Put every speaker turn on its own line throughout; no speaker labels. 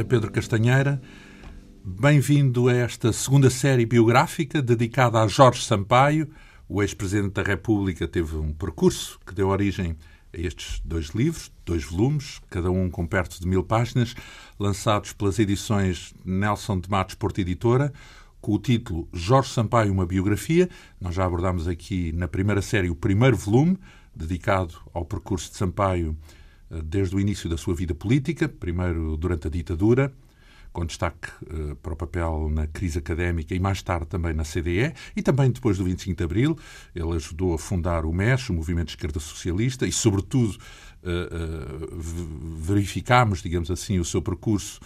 José Pedro Castanheira. Bem-vindo a esta segunda série biográfica dedicada a Jorge Sampaio. O ex-presidente da República teve um percurso que deu origem a estes dois livros, dois volumes, cada um com perto de mil páginas, lançados pelas edições Nelson de Matos Porto Editora, com o título Jorge Sampaio, uma biografia. Nós já abordámos aqui na primeira série o primeiro volume, dedicado ao percurso de Sampaio desde o início da sua vida política, primeiro durante a ditadura, com destaque uh, para o papel na crise académica e mais tarde também na CDE, e também depois do 25 de Abril. Ele ajudou a fundar o MES, o Movimento de Esquerda Socialista, e, sobretudo, uh, uh, verificámos, digamos assim, o seu percurso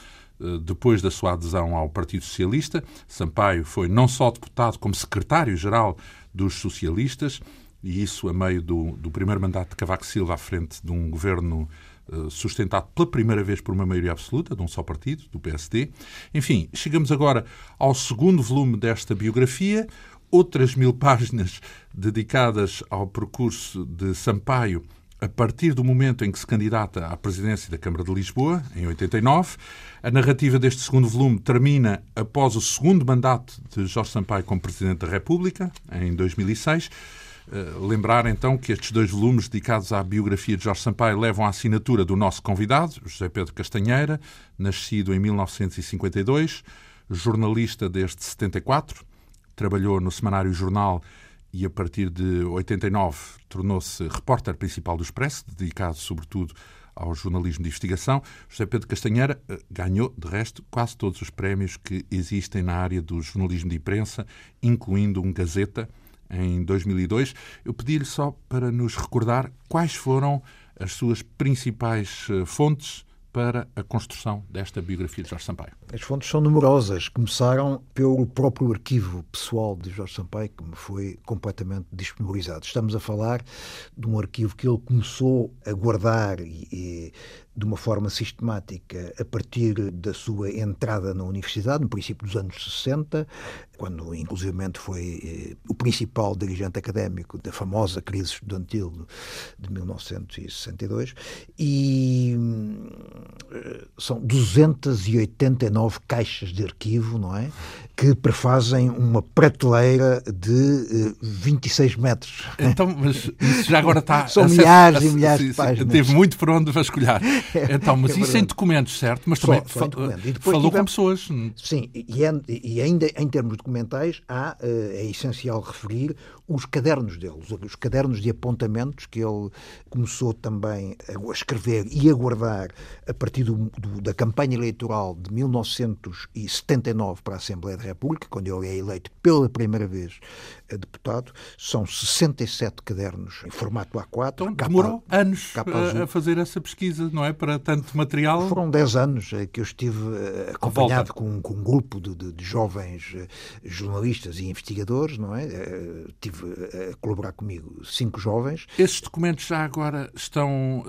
depois da sua adesão ao Partido Socialista. Sampaio foi não só deputado, como secretário-geral dos socialistas, e isso a meio do, do primeiro mandato de Cavaco Silva à frente de um governo uh, sustentado pela primeira vez por uma maioria absoluta, de um só partido, do PSD. Enfim, chegamos agora ao segundo volume desta biografia, outras mil páginas dedicadas ao percurso de Sampaio a partir do momento em que se candidata à presidência da Câmara de Lisboa, em 89. A narrativa deste segundo volume termina após o segundo mandato de Jorge Sampaio como Presidente da República, em 2006. Eh, lembrar então que estes dois volumes dedicados à biografia de Jorge Sampaio levam a assinatura do nosso convidado, José Pedro Castanheira, nascido em 1952, jornalista desde 74, trabalhou no Semanário Jornal e a partir de 89 tornou-se repórter principal do Expresso, dedicado sobretudo ao jornalismo de investigação. José Pedro Castanheira eh, ganhou, de resto, quase todos os prémios que existem na área do jornalismo de imprensa, incluindo um Gazeta, em 2002. Eu pedi-lhe só para nos recordar quais foram as suas principais eh, fontes para a construção desta biografia de Jorge Sampaio?
As fontes são numerosas. Começaram pelo próprio arquivo pessoal de Jorge Sampaio, que me foi completamente disponibilizado. Estamos a falar de um arquivo que ele começou a guardar e, e de uma forma sistemática a partir da sua entrada na universidade, no princípio dos anos 60, quando inclusivamente foi eh, o principal dirigente académico da famosa crise estudantil de 1962, e eh, são 289 caixas de arquivo, não é? Que prefazem uma prateleira de eh, 26 metros.
Então, mas isso já agora está...
São milhares e milhares de páginas.
Teve muito por onde vasculhar. Então, mas é isso em documentos, certo? Mas também só, só falou tivemos, com pessoas.
Sim, e, é, e, ainda em termos documentais há, eh, é essencial referir os cadernos dele, os cadernos de apontamentos que ele começou também a escrever e a guardar a partir do, do, da campanha eleitoral de 1979 para a Assembleia da República, quando ele é eleito pela primeira vez a deputado. São 67 cadernos em formato A4.
Então demorou anos a fazer essa pesquisa, não é? Para tanto material.
Foram 10 anos eh, que eu estive eh, acompanhado com, com, um grupo de, de, de, jovens eh, jornalistas e investigadores, não é? Tive a colaborar comigo cinco jovens.
Esses documentos já agora estão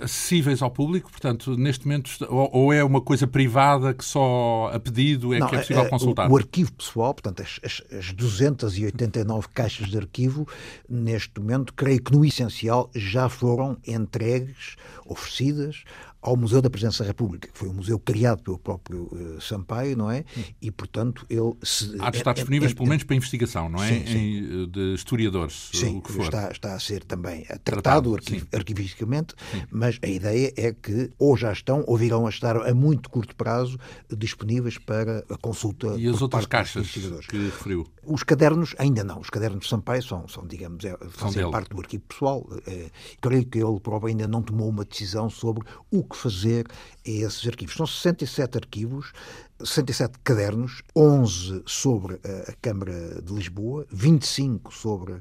acessíveis ao público? Portanto, neste momento, ou, é uma coisa privada que só a pedido é não, que é possível consultar?
O, o arquivo pessoal, portanto, as, as, as 289 caixas de arquivo, neste momento, creio que no essencial já foram entregues, oferecidas coisas ao Museu da Presença da República, que foi um museu criado pelo próprio uh, Sampaio, não é? E, portanto, ele... Se,
Há de estar disponíveis, pelo menos, para investigação, não é? Sim, sim. Em, eh, de historiadores,
sim,
o que for.
Está, está a ser também tratado, arquiv arquivisticamente, mas a ideia é que ou já estão ou virão a estar a muito curto prazo disponíveis para a consulta
E as outras caixas que referiu?
Os cadernos, ainda não. Os cadernos de Sampaio são, são digamos, é, fazem parte do arquivo pessoal. É, creio que ele próprio ainda não tomou uma decisão sobre o que fazer a esses arquivos. São 67 arquivos, 67 cadernos, 11 sobre a Câmara de Lisboa, 25 sobre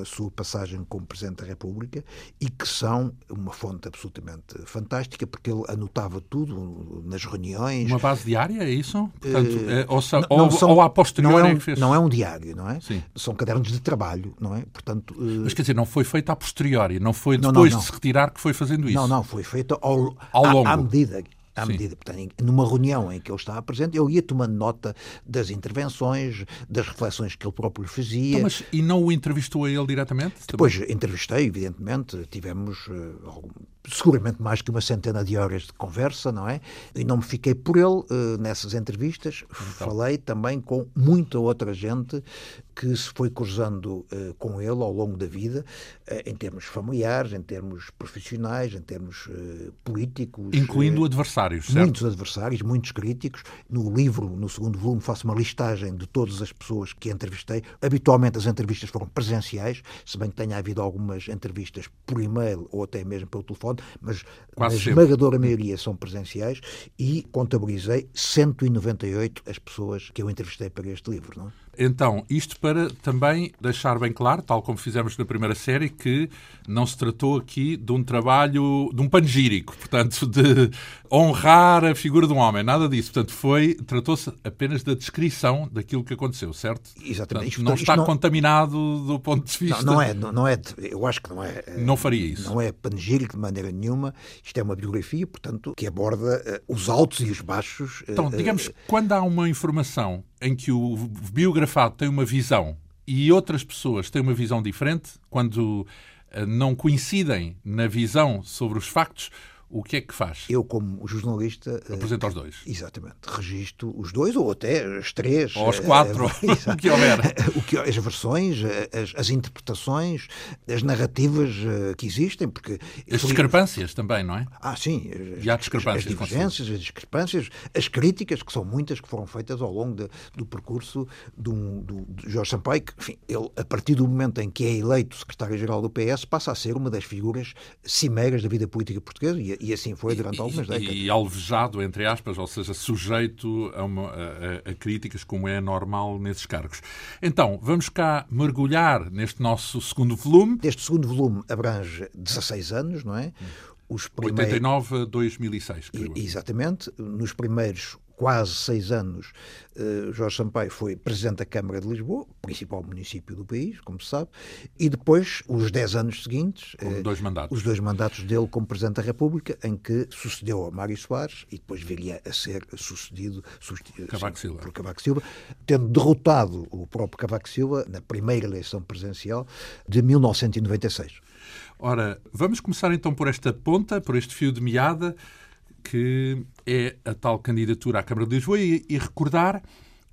a sua passagem como Presidente da República e que são uma fonte absolutamente fantástica porque ele anotava tudo nas reuniões.
Uma base diária, é isso? Portanto, uh, é, ou, não, ou, são, ou a posteriori
não é,
um, fez...
não é um diário, não é? Sim. São cadernos de trabalho, não é?
Portanto, uh... Mas quer dizer, não foi feito a posteriori, não foi depois não, não, de se retirar que foi fazendo isso?
Não, não, foi feito ao, ao longo. À, à medida à Sim. medida, portanto, numa reunião em que ele estava presente, eu ia tomando nota das intervenções, das reflexões que ele próprio fazia. Então,
mas, e não o entrevistou a ele diretamente?
Depois também? entrevistei, evidentemente, tivemos uh, seguramente mais que uma centena de horas de conversa, não é? E não me fiquei por ele uh, nessas entrevistas. Então. Falei também com muita outra gente que se foi cruzando uh, com ele ao longo da vida, uh, em termos familiares, em termos profissionais, em termos políticos.
Incluindo adversários, certo?
Muitos adversários, muitos críticos. No livro, no segundo volume, faço uma listagem de todas as pessoas que entrevistei. Habitualmente as entrevistas foram presenciais, se bem que tenha havido algumas entrevistas por e-mail ou até mesmo pelo telefone, mas Quase a esmagadora maioria são presenciais e contabilizei 198 as pessoas que eu entrevistei para este livro. Não?
Então, isto para também deixar bem claro, tal como fizemos na primeira série, que não se tratou aqui de um trabalho, de um panegírico, portanto, de honrar a figura de um homem, nada disso. Portanto, foi, tratou-se apenas da descrição daquilo que aconteceu, certo?
Exatamente.
Portanto, não está não... contaminado do ponto de vista...
Não, não é, não, não, é, eu acho que não é...
Não faria isso.
Não é panegírico de maneira nenhuma, isto é uma biografia, portanto, que aborda uh, os altos e os baixos.
Uh, então, digamos, uh, quando há uma informação em que o biografado tem uma visão e outras pessoas têm uma visão diferente, quando não coincidem na visão sobre os factos, o que é que faz?
Eu, como jornalista.
Eh, Apresenta os dois.
Exatamente. Registro os dois, ou até as três.
Ou os quatro.
Uh, o que houver. o que, as versões, as, as, interpretações, as narrativas que existem. Porque
as discrepâncias também, não é?
Ah, sim.
E há discrepâncias.
As, as divergências, as discrepâncias, as críticas, que são muitas, que foram feitas ao longo de, do percurso do, do, de Jorge Sampaio, que, enfim, ele, a partir do momento em que é eleito secretário-geral do PS, passa a ser uma das figuras cimeiras da vida política portuguesa e, e assim foi durante algumas décadas.
E, alvejado, entre aspas, ou seja, sujeito a, uma, a, a, críticas, como é normal nesses cargos. Então, vamos cá mergulhar neste nosso segundo volume.
Este segundo volume abrange 16 anos, não é?
Os primeiros... 89 a 2006. Creio.
Exatamente. Nos primeiros quase seis anos, uh, Jorge Sampaio foi presidente da Câmara de Lisboa, principal município do país, como se sabe, e depois, os dez anos seguintes,
uh, dois
os dois mandatos dele como presidente da República, em que sucedeu a Mário Soares e depois viria a ser sucedido,
Cavaco Silva.
por Cavaco Silva, tendo derrotado o próprio Cavaco Silva na primeira eleição presidencial de 1996.
Ora, vamos começar então por esta ponta, por este fio de meada que é a tal candidatura à Câmara de Lisboa e, e recordar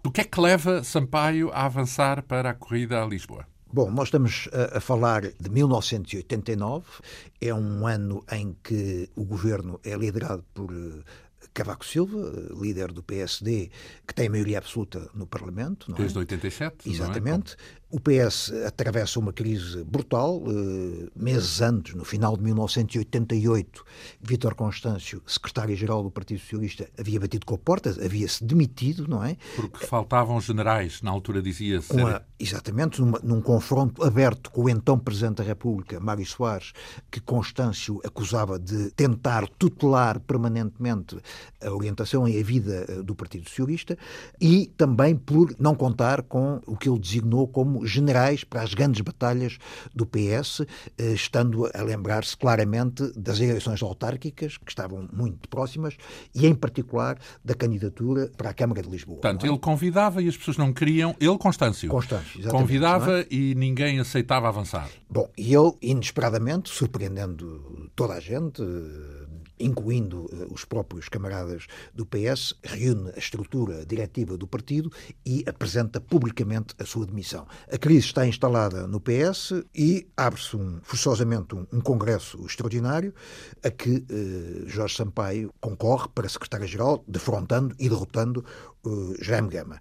do que é que leva Sampaio a avançar para a corrida a Lisboa.
Bom, nós estamos a, a, falar de 1989. É um ano em que o governo é liderado por Cavaco Silva, líder do PSD, que tem maioria absoluta no Parlamento.
É? Desde 87.
Exatamente. É? O PS atravessa uma crise brutal. Eh, meses antes, no final de 1988, Vítor Constâncio, secretário-geral do Partido Socialista, havia batido com a porta, havia-se demitido, não é?
Porque faltavam generais, na altura dizia-se.
Exatamente, numa, num confronto aberto com o então Presidente da República, Mário Soares, que Constâncio acusava de tentar tutelar permanentemente a orientação e a vida eh, do Partido Socialista, e também por não contar com o que ele designou como generais para as grandes batalhas do PS, eh, estando a lembrar-se claramente das eleições autárquicas, que estavam muito próximas, e em particular da candidatura para a Câmara de Lisboa.
Portanto, é? ele convidava e as pessoas não queriam, ele, Constâncio,
Constâncio
convidava
é?
e ninguém aceitava avançar.
Bom, e ele, inesperadamente, surpreendendo toda a gente, incluindo eh, os próprios camaradas do PS, reúne a estrutura diretiva do partido e apresenta publicamente a sua demissão. A crise está instalada no PS e abre-se um, forçosamente um, um, congresso extraordinário a que eh, Jorge Sampaio concorre para secretário-geral, defrontando e derrotando eh, Jaime Gama.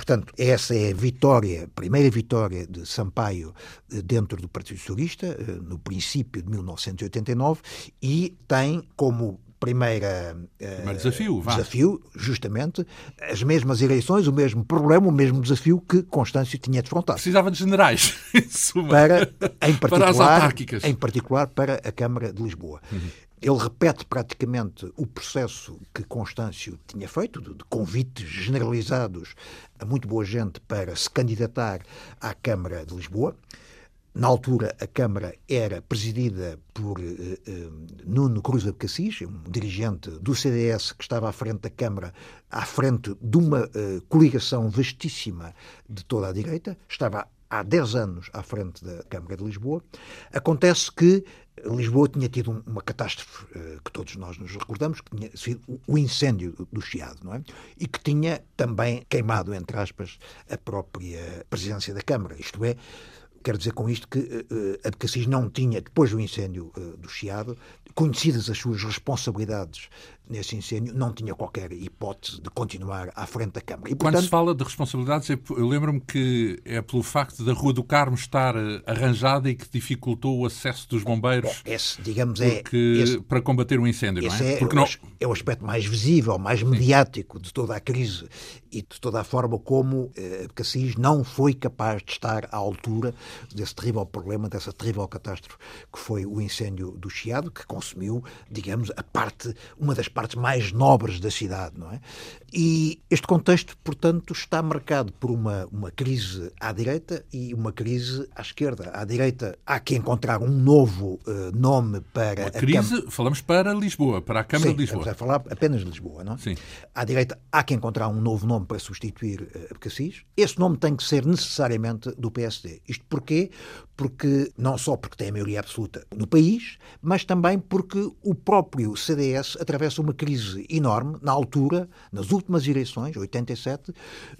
Portanto, essa é a vitória, a primeira vitória de Sampaio eh, dentro do Partido Socialista, eh, no princípio de 1989, e tem como primeira
Primeiro desafio,
desafio, justamente, as mesmas eleições, o mesmo problema, o mesmo desafio que Constâncio tinha defrontado.
Precisava de generais,
para, em particular, para as autárquicas. Em particular para a Câmara de Lisboa. Uhum. Ele repete praticamente o processo que Constâncio tinha feito, de convites generalizados a muito boa gente para se candidatar à Câmara de Lisboa. Na altura, a Câmara era presidida por uh, uh, Nuno Cruz Abcacis, um dirigente do CDS que estava à frente da Câmara, à frente de uma uh, coligação vastíssima de toda a direita. Estava há 10 anos à frente da Câmara de Lisboa. Acontece que Lisboa tinha tido uma catástrofe uh, que todos nós nos recordamos, que tinha sido o incêndio do Chiado, não é? E que tinha também queimado, entre aspas, a própria presidência da Câmara. Isto é, Quero dizer com isto que uh, Abcacis não tinha, depois do incêndio uh, do Chiado, conhecidas as suas responsabilidades nesse incêndio, não tinha qualquer hipótese de continuar à frente da Câmara.
E, portanto... Quando se fala de responsabilidades, eu lembro-me que é pelo facto da Rua do Carmo estar eh, arranjada e que dificultou o acesso dos bombeiros
esse, digamos, é,
esse, para combater o incêndio, não
é?
é
porque
não...
é o aspecto mais visível, mais mediático Sim. de toda a crise e de toda a forma como eh, Cassis não foi capaz de estar à altura desse terrível problema, dessa terrível catástrofe que foi o incêndio do Chiado, que consumiu, digamos, a parte, uma das partes mais nobres da cidade, não é? E este contexto, portanto, está marcado por uma, uma crise à direita e uma crise à esquerda. À direita há que encontrar um novo uh, nome para.
Uma crise, Cam... falamos para Lisboa, para a Câmara
Sim,
de Lisboa.
Estamos a falar apenas de Lisboa, não é?
Sim.
À direita há que encontrar um novo nome para substituir uh, Abcacis. Esse nome tem que ser necessariamente do PSD. Isto porquê? Porque, não só porque tem a maioria absoluta no país, mas também porque o próprio CDS atravessa uma crise enorme na altura, nas últimas eleições, 87,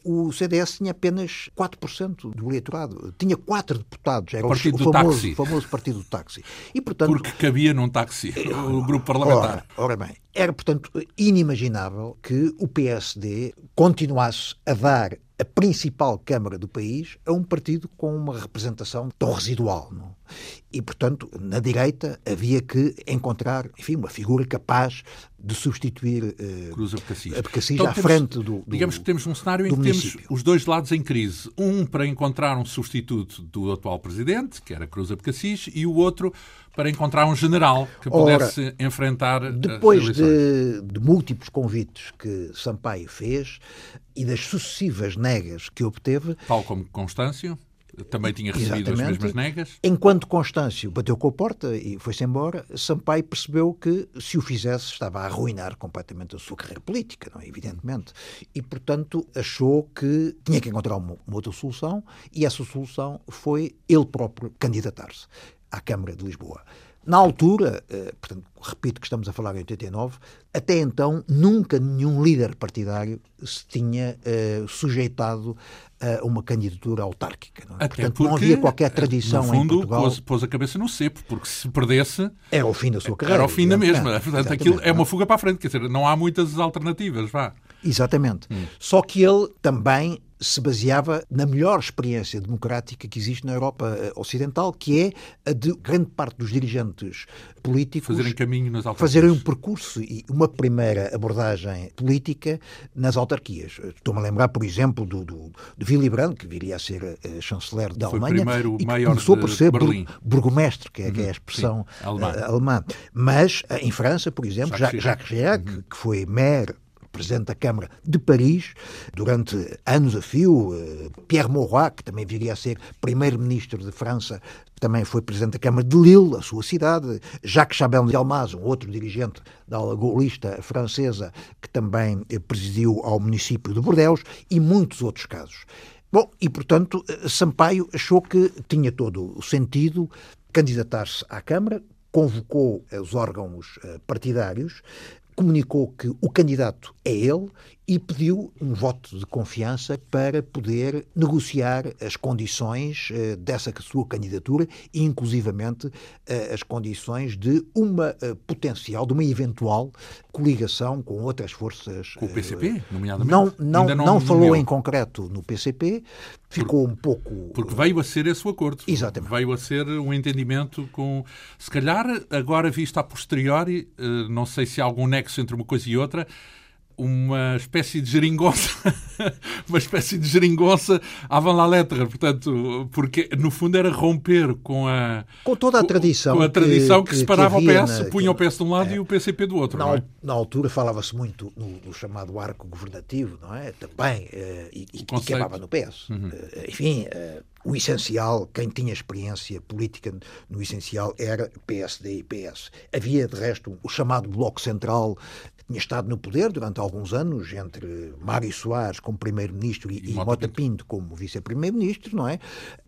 o CDS tinha apenas 4% do eleitorado. Tinha quatro deputados. Era o,
partido
o famoso,
táxi.
famoso partido do táxi. E, portanto,
Porque cabia num táxi, o grupo parlamentar.
Ora, ora bem, era, portanto, inimaginável que o PSD continuasse a dar a principal Câmara do país a um partido com uma representação tão residual. Não? E, portanto, na direita havia que encontrar, enfim, uma figura capaz de substituir uh,
Cruz Abcacis,
Abcacis então, à temos, frente do, do
Digamos que temos um cenário em que
município.
temos os dois lados em crise. Um para encontrar um substituto do atual presidente, que era Cruz Abcacis, e o outro para encontrar um general que pudesse
Ora,
enfrentar
depois de, de múltiplos convites que Sampaio fez e das sucessivas negas que obteve...
Tal como Constâncio? Também tinha recebido
Exatamente.
as mesmas negas.
Enquanto Constâncio bateu com a porta e foi-se embora, Sampaio percebeu que, se o fizesse, estava a arruinar completamente a sua carreira política, não é? evidentemente. E, portanto, achou que tinha que encontrar uma, uma outra solução e essa solução foi ele próprio candidatar-se à Câmara de Lisboa. Na altura, eh, portanto, repito que estamos a falar em 89, até então nunca nenhum líder partidário se tinha uh, sujeitado a uma candidatura autárquica. Não é? Portanto,
porque,
não havia qualquer tradição
no fundo,
em Portugal.
Pôs, pôs a cabeça no cepo, porque se perdesse...
Era o fim da sua carreira.
Era o fim da mesma.
É,
Portanto, aquilo é uma fuga para a frente. Quer dizer, não há muitas alternativas, vá.
Exatamente. Hum. Só que ele também se baseava na melhor experiência democrática que existe na Europa eh, Ocidental, que é a de grande parte dos dirigentes políticos
fazerem caminho nas autarquias.
Fazerem um percurso e uma primeira abordagem política nas autarquias. Estou-me a lembrar, por exemplo, do, do, do Willy Brandt, que viria a ser uh, chanceler da
Foi
Alemanha.
primeiro
e
maior
começou por ser
Berlim.
burgomestre, que é, uhum. que é a expressão
Sim, alemã.
Uh, alemã. Mas uh, em França, por exemplo,
Jacques,
Jacques Chirac, uhum. que foi maire presidente da Câmara de Paris, durante anos a fio. Pierre Mauroy, que também viria a ser primeiro-ministro de França, também foi presidente da Câmara de Lille, a sua cidade. Jacques Chabel de Almaz, um outro dirigente da ala gaulista francesa, que também presidiu ao município de Bordeaux, e muitos outros casos. Bom, e portanto, Sampaio achou que tinha todo o sentido candidatar-se à Câmara, convocou os órgãos partidários, comunicou que o candidato é ele e pediu um voto de confiança para poder negociar as condições uh, dessa sua candidatura e, inclusivamente, uh, as condições de uma uh, potencial, de uma eventual coligação com outras forças.
Com o PCP, nomeadamente?
Não, não,
não,
não falou em concreto no PCP, ficou
porque,
um pouco.
Porque veio a ser esse o acordo.
Exatamente.
Veio a ser um entendimento com. Se calhar, agora visto a posteriori, não sei se há algum nexo entre uma coisa e outra uma espécie de geringonça, uma espécie de geringonça avant la lettre, portanto, porque no fundo era romper com a
com toda a tradição
com a tradição que,
que
separava
que
o PS,
na,
punha o PS de um lado é, e o PCP do outro.
Na,
é?
na altura falava-se muito no, no, chamado arco governativo, não é? Também, uh, e, e que acabava no PS. Uhum. Uh, enfim, uh, o essencial, quem tinha experiência política no essencial era PSD e PS. Havia, de resto, o chamado Bloco Central, tinha estado no poder durante alguns anos, entre Mário Soares como primeiro-ministro e, e Mota Pinto como vice-primeiro-ministro, não é?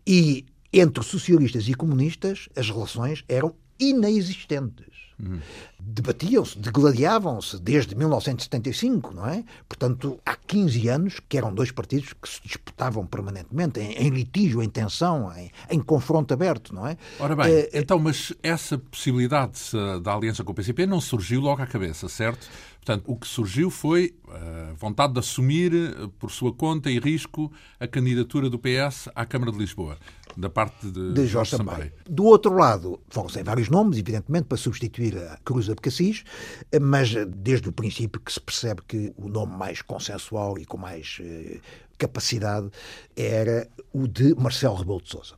E entre socialistas e comunistas as relações eram inexistentes. Uhum. Debatiam-se, degladiavam-se desde 1975, não é? Portanto, há 15 anos que eram dois partidos que se disputavam permanentemente, em, em litígio, em tensão, em, em, confronto aberto, não é?
Ora bem, é, então, mas essa possibilidade da aliança com o PCP não surgiu logo à cabeça, certo? Portanto, o que surgiu foi a vontade de assumir por sua conta e risco a candidatura do PS à Câmara de Lisboa da parte de, de Jorge Sampaio. Sampaio.
Do outro lado, foram-se vários nomes, evidentemente, para substituir a Cruz de Cassis, mas desde o princípio que se percebe que o nome mais consensual e com mais eh, capacidade era o de Marcelo Rebelo de Sousa.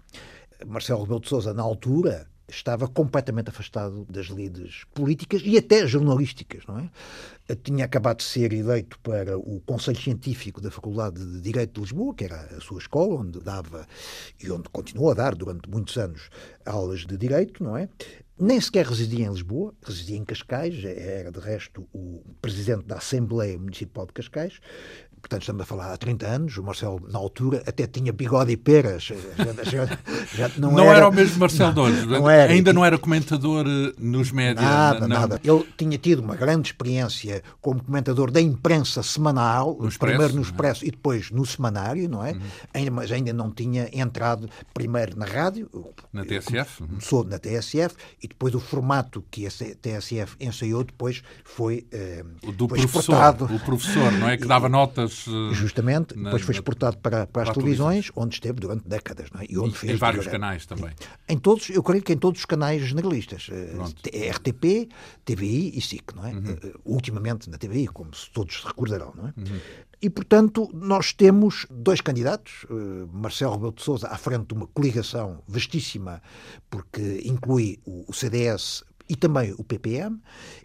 Marcelo Rebelo de Sousa, na altura, estava completamente afastado das lides políticas e até jornalísticas, não é? Tinha acabado de ser eleito para o Conselho Científico da Faculdade de Direito de Lisboa, que era a sua escola, onde dava e onde continuou a dar durante muitos anos aulas de Direito, não é? Nem sequer residia em Lisboa, residia em Cascais, era de resto o presidente da Assembleia Municipal de Cascais, portanto estamos a falar há 30 anos, o Marcelo na altura até tinha bigode e peras. Já,
já, já não, não era... era... o mesmo Marcelo de hoje, não era. ainda não era comentador eh, nos médias.
Nada, não. nada. Ele tinha tido uma grande experiência como comentador da imprensa semanal, no primeiro Expresso, no é? Expresso e depois no semanário, não é? Uhum. Ainda, mas ainda não tinha entrado primeiro na rádio.
Na TSF?
Uhum. Começou na TSF e depois o formato que a TSF ensaiou depois foi
uh, do foi professor, exportado. O professor, não é? Que dava notas
eh, Justamente, na, depois foi exportado para, para, as televisões, onde esteve durante décadas. Não é?
e onde e, fez em vários canais também.
Em todos, eu creio que em todos os canais generalistas. Eh, RTP, TVI e SIC, não é? Uhum. Uh, ultimamente na TVI, como todos se recordarão, não é? Uhum. E, portanto, nós temos dois candidatos, Marcelo Rebelo de Sousa à frente de uma coligação vastíssima, porque inclui o CDS e também o PPM,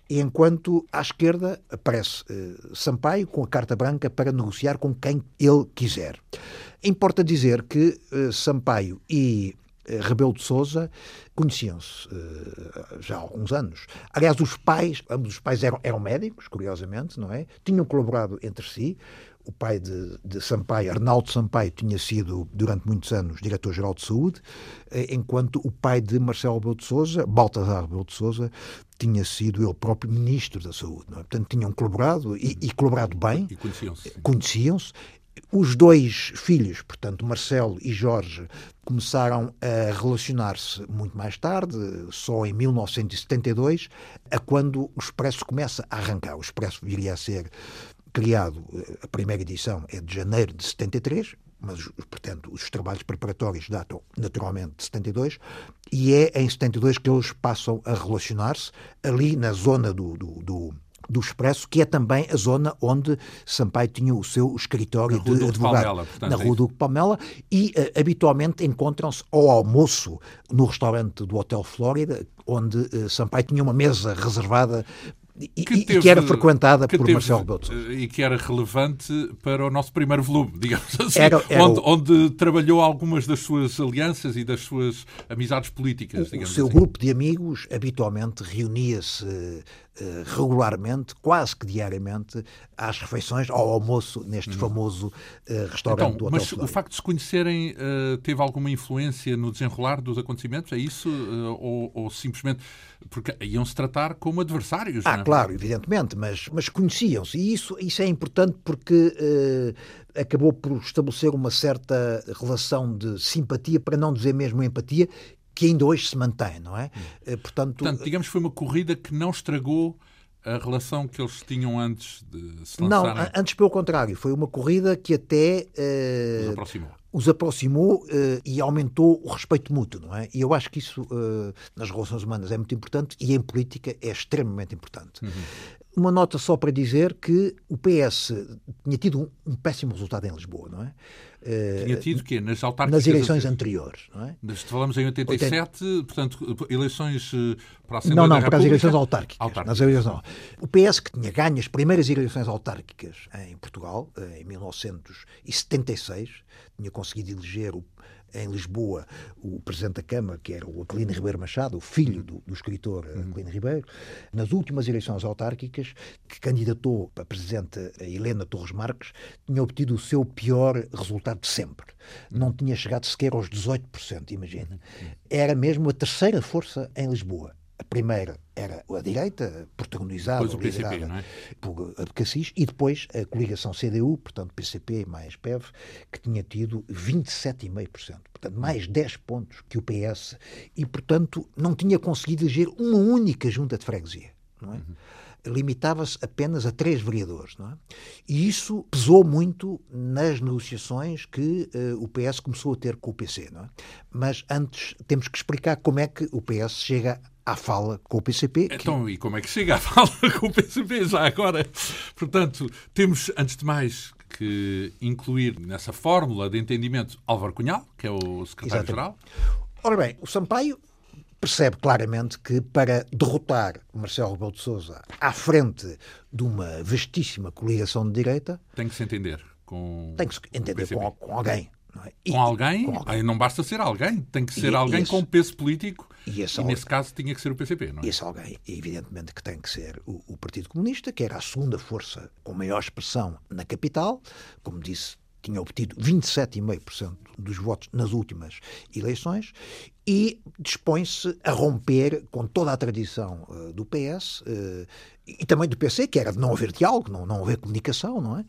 enquanto à esquerda aparece uh, Sampaio com a carta branca para negociar com quem ele quiser. Importa dizer que uh, Sampaio e uh, Rebelo de Sousa conheciam-se já há alguns anos. Aliás, os pais, ambos os pais eram, eram médicos, curiosamente, não é? Tinham colaborado entre si o pai de, de, Sampaio, Arnaldo Sampaio, tinha sido durante muitos anos diretor-geral de saúde, eh, enquanto o pai de Marcelo Rebelo de Sousa, Baltasar Rebelo de Sousa, tinha sido ele próprio ministro da saúde. É? Portanto, tinham colaborado e, e colaborado bem.
E conheciam-se.
Conheciam-se. Os dois filhos, portanto, Marcelo e Jorge, começaram a relacionar-se muito mais tarde, só em 1972, a quando o Expresso começa a arrancar. O Expresso viria a ser criado, eh, a primeira edição é de janeiro de 73, mas, portanto, os trabalhos preparatórios datam naturalmente de 72, e é em 72 que eles passam a relacionar-se ali na zona do, do, do do Expresso, que é também a zona onde Sampaio tinha o seu escritório de advogado. Palmela, portanto, na Rua é do Palmela, e uh, habitualmente encontram-se ao almoço no restaurante do Hotel Flórida, onde uh, Sampaio tinha uma mesa reservada e que, teve, e que, era frequentada por teve, Marcelo Rebelo
E que era relevante para o nosso primeiro volume, digamos assim, era, era onde, o... onde, trabalhou algumas das suas alianças e das suas amizades políticas.
O, o seu assim. grupo de amigos habitualmente reunia-se uh, regularmente, quase que diariamente, às refeições, ao almoço, neste hum. famoso uh, restaurante então, do Hotel
Mas o facto de se conhecerem uh, teve alguma influência no desenrolar dos acontecimentos? É isso? Ou, ou, simplesmente porque iam-se tratar como adversários?
Ah, claro, evidentemente, mas, mas conheciam-se. E isso, isso é importante porque uh, acabou por estabelecer uma certa relação de simpatia, para não dizer mesmo empatia, que ainda hoje se mantém, não é?
Uh, portanto, portanto, digamos que foi uma corrida que não estragou a relação que eles tinham antes de se lançarem?
Não, antes pelo contrário. Foi uma corrida que até...
Os aproximou.
Os aproximou uh, e aumentou o respeito mútuo, não é? E eu acho que isso uh, nas relações humanas é muito importante e em política é extremamente importante. Uhum. Uma nota só para dizer que o PS tinha tido um, um péssimo resultado em Lisboa, não é?
Eh, Tinha tido o quê? Nas autárquicas?
Nas eleições anteriores, não é?
Falamos em 87, 80... portanto, eleições eh, para a Assembleia
Não,
não,
para as eleições autárquicas. autárquicas. Nas eleições... O PS, que tinha ganho as primeiras eleições autárquicas em Portugal, eh, em 1976, tinha conseguido eleger o em Lisboa o Presidente da Câmara, que era o Aquilino Ribeiro Machado, o filho do, do escritor uhum. Aquilino Ribeiro. Nas últimas eleições autárquicas, que candidatou para Presidente Helena Torres Marques, tinha obtido o seu pior resultado de sempre. Não tinha chegado sequer aos 18%, imagina. Era mesmo a terceira força em Lisboa. A primeira era a direita, protagonizada, PCP, é? por Abcacis, e depois a coligação CDU, portanto PCP mais PEV, que tinha tido 27,5%. Portanto, mais 10 pontos que o PS, e, portanto, não tinha conseguido eleger uma única junta de freguesia. Não é? Uhum limitava-se apenas a três vereadores. Não é? E isso pesou muito nas negociações que uh, o PS começou a ter com o PC. Não é? Mas antes temos que explicar como é que o PS chega à fala com o PCP.
Então, que... e como é que chega à fala com o PCP já agora? Portanto, temos, antes de mais, que incluir nessa fórmula de entendimento Álvaro Cunhal, que é o secretário-geral.
Ora bem, o Sampaio percebe claramente que para derrotar Marcelo Rebelo de Sousa à frente de uma vastíssima coligação de direita...
Tem que se entender com
Tem que se entender com, com, alguém.
Não é? e, com, alguém, com alguém? Aí não basta ser alguém, tem que ser e, alguém esse, com peso político e, e nesse caso tinha que ser o PCP, não é?
Esse alguém, evidentemente que tem que ser o, o Partido Comunista, que era a segunda força com maior expressão na capital, como disse, tinha obtido 27,5% dos votos nas últimas eleições e dispõe-se a romper com toda a tradição uh, do PS uh, e também do PC, que era de não haver diálogo, não, não haver comunicação, não é?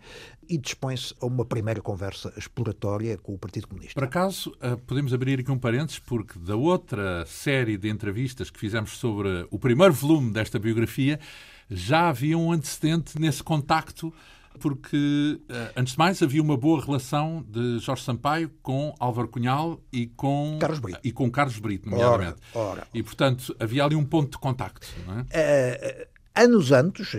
E dispõe-se a uma primeira conversa exploratória com o Partido Comunista.
Por acaso, uh, podemos abrir aqui um parênteses, porque da outra série de entrevistas que fizemos sobre o primeiro volume desta biografia, já havia um antecedente nesse contacto porque, eh, antes de mais, havia uma boa relação de Jorge Sampaio com Álvaro Cunhal e com
Carlos Brito,
e com Carlos Brito nomeadamente. Ora, ora. E, portanto, havia ali um ponto de contacto.
É? Anos antes,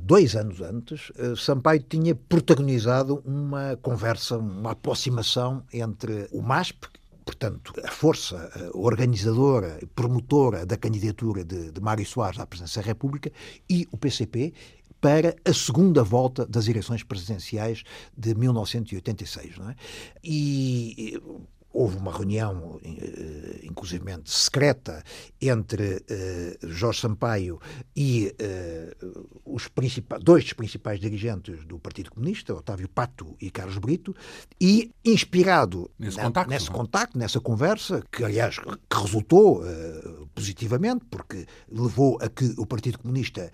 dois anos antes, Sampaio tinha protagonizado uma conversa, uma aproximação entre o MASP, portanto, a força organizadora e promotora da candidatura de, de Mário Soares à presidência da República e o PCP, para a segunda volta das eleições presidenciais de 1986. Não é? E houve uma reunião, eh, inclusive secreta, entre uh, Jorge Sampaio e uh, os dois dos principais dirigentes do Partido Comunista, Otávio Pato e Carlos Brito, e inspirado
nesse, na, contacto,
nesse contacto, nessa conversa, que aliás que resultou positivamente, porque levou a que o Partido Comunista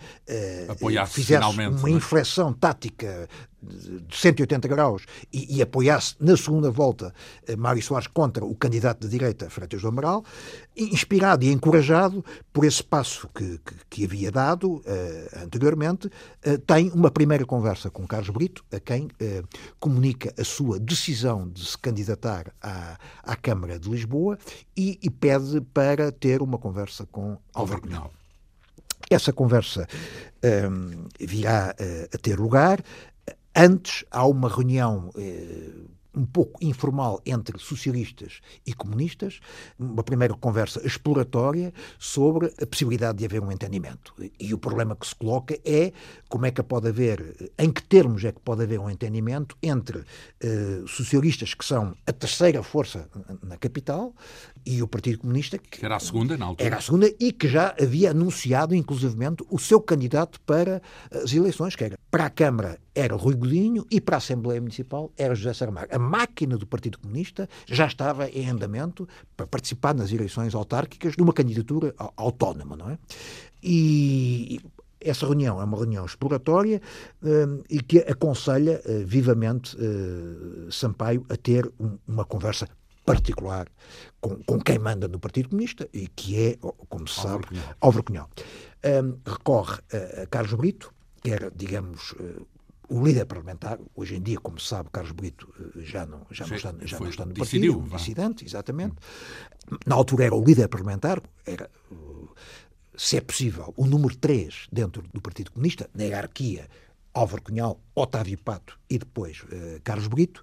fizesse uma é? inflexão tática de 180 graus e, e apoiasse na segunda volta eh, Mário Soares contra o candidato de direita, Freitas do Amaral, inspirado e encorajado por esse passo que, que, que havia dado uh, anteriormente, uh, tem uma primeira conversa com Carlos Brito, a quem uh, comunica a sua decisão de se candidatar à, à Câmara de Lisboa e, e pede para ter uma conversa com Álvaro Cunhal. Essa conversa um, virá a ter lugar. Antes há uma reunião eh, um pouco informal entre socialistas e comunistas, uma primeira conversa exploratória sobre a possibilidade de haver um entendimento. E o problema que se coloca é como é que pode haver, em que termos é que pode haver um entendimento entre eh, socialistas que são a terceira força na capital e o Partido Comunista
que era a segunda na altura.
Era a segunda e que já havia anunciado inclusivamente o seu candidato para as eleições, que era para a Câmara era Rui Godinho e para a Assembleia Municipal era José Saramago. Máquina do Partido Comunista já estava em andamento para participar nas eleições autárquicas de uma candidatura autónoma, não é? E essa reunião é uma reunião exploratória uh, e que aconselha uh, vivamente uh, Sampaio a ter um, uma conversa particular com, com, quem manda no Partido Comunista e que é, como se sabe, Álvaro Cunhal. recorre a, a Carlos Brito, que era, digamos, o líder parlamentar, hoje em dia, como se sabe, Carlos Brito eh, já não, já não, está, já não está no decidiu, partido, dissidente, exatamente. Na altura era o líder parlamentar, era, eh, se é possível, o número 3 dentro do Partido Comunista, na hierarquia, Álvaro Cunhal, Otávio Pato e depois uh, Carlos Brito.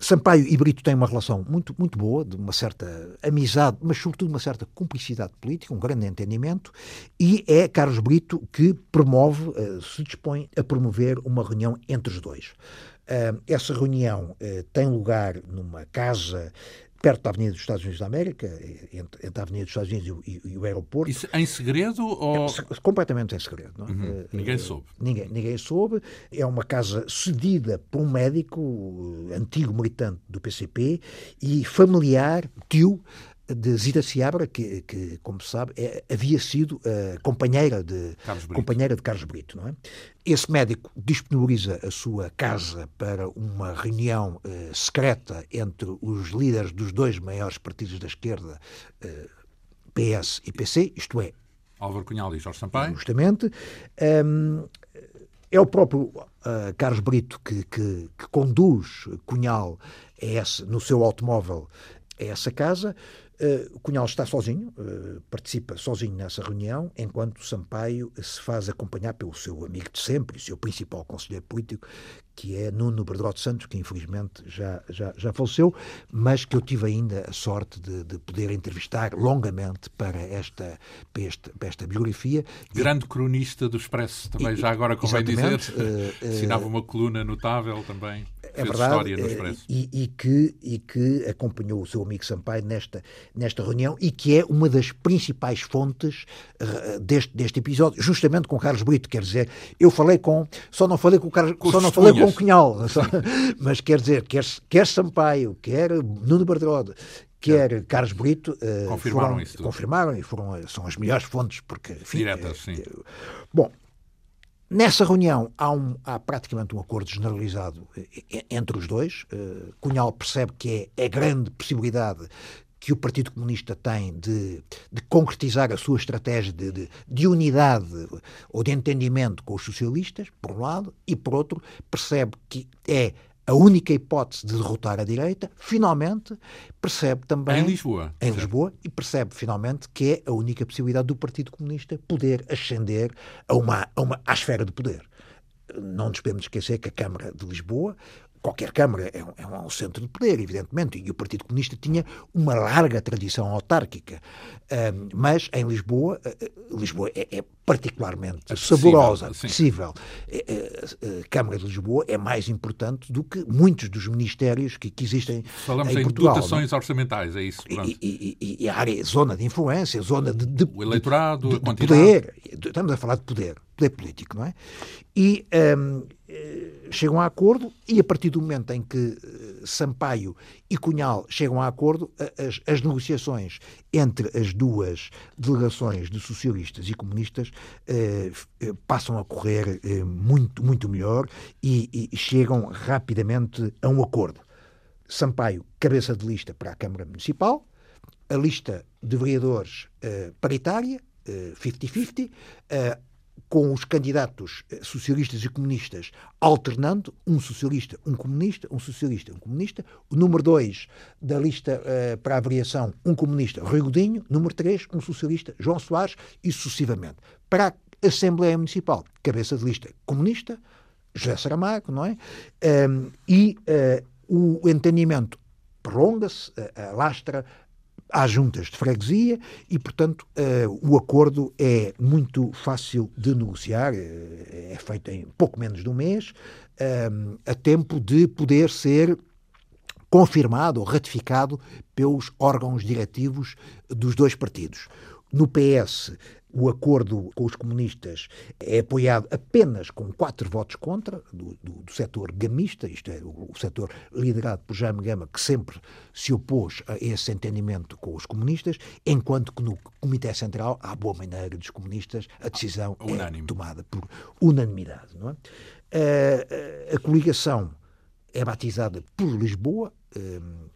Sampaio e Brito têm uma relação muito, muito boa, de uma certa amizade, mas sobretudo uma certa cumplicidade política, um grande entendimento, e é Carlos Brito que promove, eh, se dispõe a promover uma reunião entre os dois. Eh, essa reunião eh, tem lugar numa casa perto da Avenida dos Estados Unidos da América, entre, entre a Avenida dos Estados Unidos e, e, e o aeroporto.
Isso em segredo ou...
É, completamente em segredo. Não? É?
Uhum. Ninguém uh, soube.
Ninguém, ninguém soube. É uma casa cedida por um médico, antigo militante do PCP e familiar, tio, de Zita Seabra, que, que como se sabe, é, havia sido uh, companheira, de,
Carlos
companheira de Carlos Brito. Não é? Esse médico disponibiliza a sua casa para uma reunião uh, secreta entre os líderes dos dois maiores partidos da esquerda, uh, eh, PS e PC, isto é...
Álvaro Cunhal e Jorge Sampaio.
Justamente. Um, é o próprio Carlos Brito que, que, que conduz Cunhal esse, no seu automóvel a essa casa. Uh, o Cunhal está sozinho, uh, participa sozinho nessa reunião, enquanto Sampaio se faz acompanhar pelo seu amigo de sempre, o seu principal conselheiro político, que é Nuno Berdote Santos, que infelizmente já, já, já faleceu, mas que eu tive ainda a sorte de, de poder entrevistar longamente para esta, para esta, para esta biografia.
Grande e, cronista do Expresso, também, e, já agora convém dizer. Uh, Assinava uma coluna notável também
é verdade, eh, e, e, que, e que acompanhou o seu amigo Sampaio nesta, nesta reunião e que é uma das principais fontes uh, deste, deste episódio, justamente com Carlos Brito, quer dizer, eu falei com, só não falei com o Carlos, com só não falei com o Cunhal, mas quer dizer, quer, quer Sampaio, quer Nuno Bardrode, quer é. Carlos Brito
uh, confirmaram foram, isso tudo.
confirmaram e foram são as melhores fontes porque
enfim, diretas sim
bom Nessa reunião há, um, há, praticamente um acordo generalizado eh, entre os dois. Cunhal percebe que é a grande possibilidade que o Partido Comunista tem de, de concretizar a sua estratégia de, de, de, unidade ou de entendimento com os socialistas, por um lado, e por outro, percebe que é a única hipótese de derrotar a direita, finalmente percebe também.
Em Lisboa.
Em Lisboa, e percebe finalmente que é a única possibilidade do Partido Comunista poder ascender a uma, a uma, à esfera de poder. Não nos podemos esquecer que a Câmara de Lisboa qualquer Câmara é um, é um, centro de poder, evidentemente, e o Partido Comunista tinha uma larga tradição autárquica. Um, mas em Lisboa, uh, Lisboa é, é particularmente saborosa, acessível. A é, é, Câmara de Lisboa é mais importante do que muitos dos ministérios que, que existem
Falamos
em,
em
Portugal.
dotações não? orçamentais, é isso?
E, e, e, a área, zona de influência, zona de, de
o eleitorado,
de,
de,
de poder. Estamos a falar de poder, poder político, não é? E um, eh, chegam a acordo e a partir do momento em que eh, Sampaio e Cunhal chegam a acordo, as, as negociações entre as duas delegações de socialistas e comunistas eh, eh passam a correr eh, muito, muito melhor e, e chegam rapidamente a um acordo. Sampaio, cabeça de lista para a Câmara Municipal, a lista de vereadores eh, paritária, 50-50, com os candidatos eh, socialistas e comunistas alternando, um socialista, um comunista, um socialista, um comunista. O número 2 da lista uh, para a um comunista, Rui Godinho. Número 3, um socialista, João Soares, e sucessivamente. Para a Assembleia Municipal, cabeça de lista comunista, José Saramago, não é? Um, e uh, o entendimento prolonga-se, uh, lastra há juntas de freguesia e, portanto, uh, o acordo é muito fácil de negociar, uh, é feito em pouco menos de um mês, uh, a tempo de poder ser confirmado ou ratificado pelos órgãos diretivos dos dois partidos. No PS, o acordo com os comunistas é apoiado apenas com quatro votos contra, do, do, do setor gamista, isto é, o, o setor liderado por Jaime Gama, que sempre se opôs a esse entendimento com os comunistas, enquanto que no Comitê Central, à boa maneira dos comunistas, a decisão é tomada por unanimidade. Não é? a, a coligação é batizada por Lisboa um,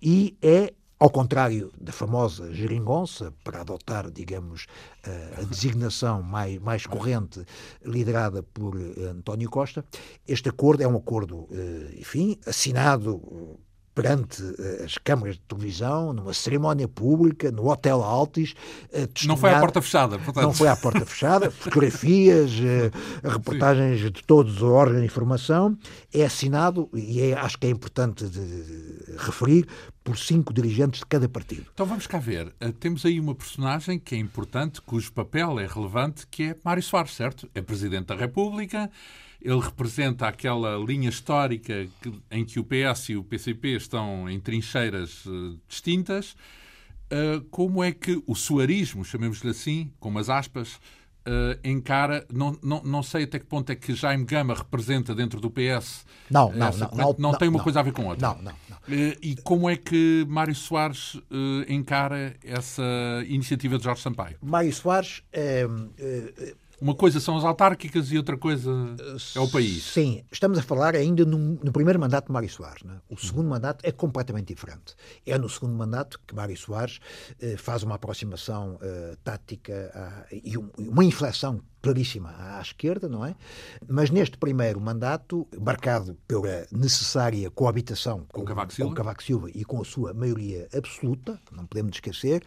e é ao contrário da famosa geringonça, para adotar, digamos, a designação mais, mais corrente liderada por eh, António Costa, este acordo é um acordo, eh, enfim, assinado perante eh, as câmaras de televisão, numa cerimónia pública, no Hotel Altis.
Não foi à porta fechada, portanto.
Não foi à porta fechada, fotografias, reportagens Sim. de todos os órgãos de informação. É assinado, e é, acho que é importante de, de referir, por cinco dirigentes de cada partido.
Então vamos cá ver. Eh, temos aí uma personagem que é importante, cujo papel é relevante, que é Mário Soares, certo? É Presidente da República ele representa aquela linha histórica em que o PS e o PCP estão em trincheiras uh, distintas. Uh, como é que o suarismo, chamemos-lhe assim, com umas aspas, uh, encara. Não, não, não sei até que ponto é que Jaime Gama representa dentro do PS.
Não, não, essa, não,
não, não, tem uma
não,
coisa a ver com outra.
Não, não.
Uh, e como é que Mário Soares uh, encara essa iniciativa de Jorge Sampaio?
Mário Soares.
uma coisa são as autárquicas e outra coisa é o país.
Sim, estamos a falar ainda no, no primeiro mandato de Mário Soares. Né? O segundo hum. mandato é completamente diferente. É no segundo mandato que Mário Soares eh, faz uma aproximação eh, tática a, e um, uma inflexão claríssima à esquerda, não é? Mas neste primeiro mandato, marcado pela necessária coabitação
com, com, Cavaco, Silva.
com Cavaco Silva e com a sua maioria absoluta, não podemos esquecer,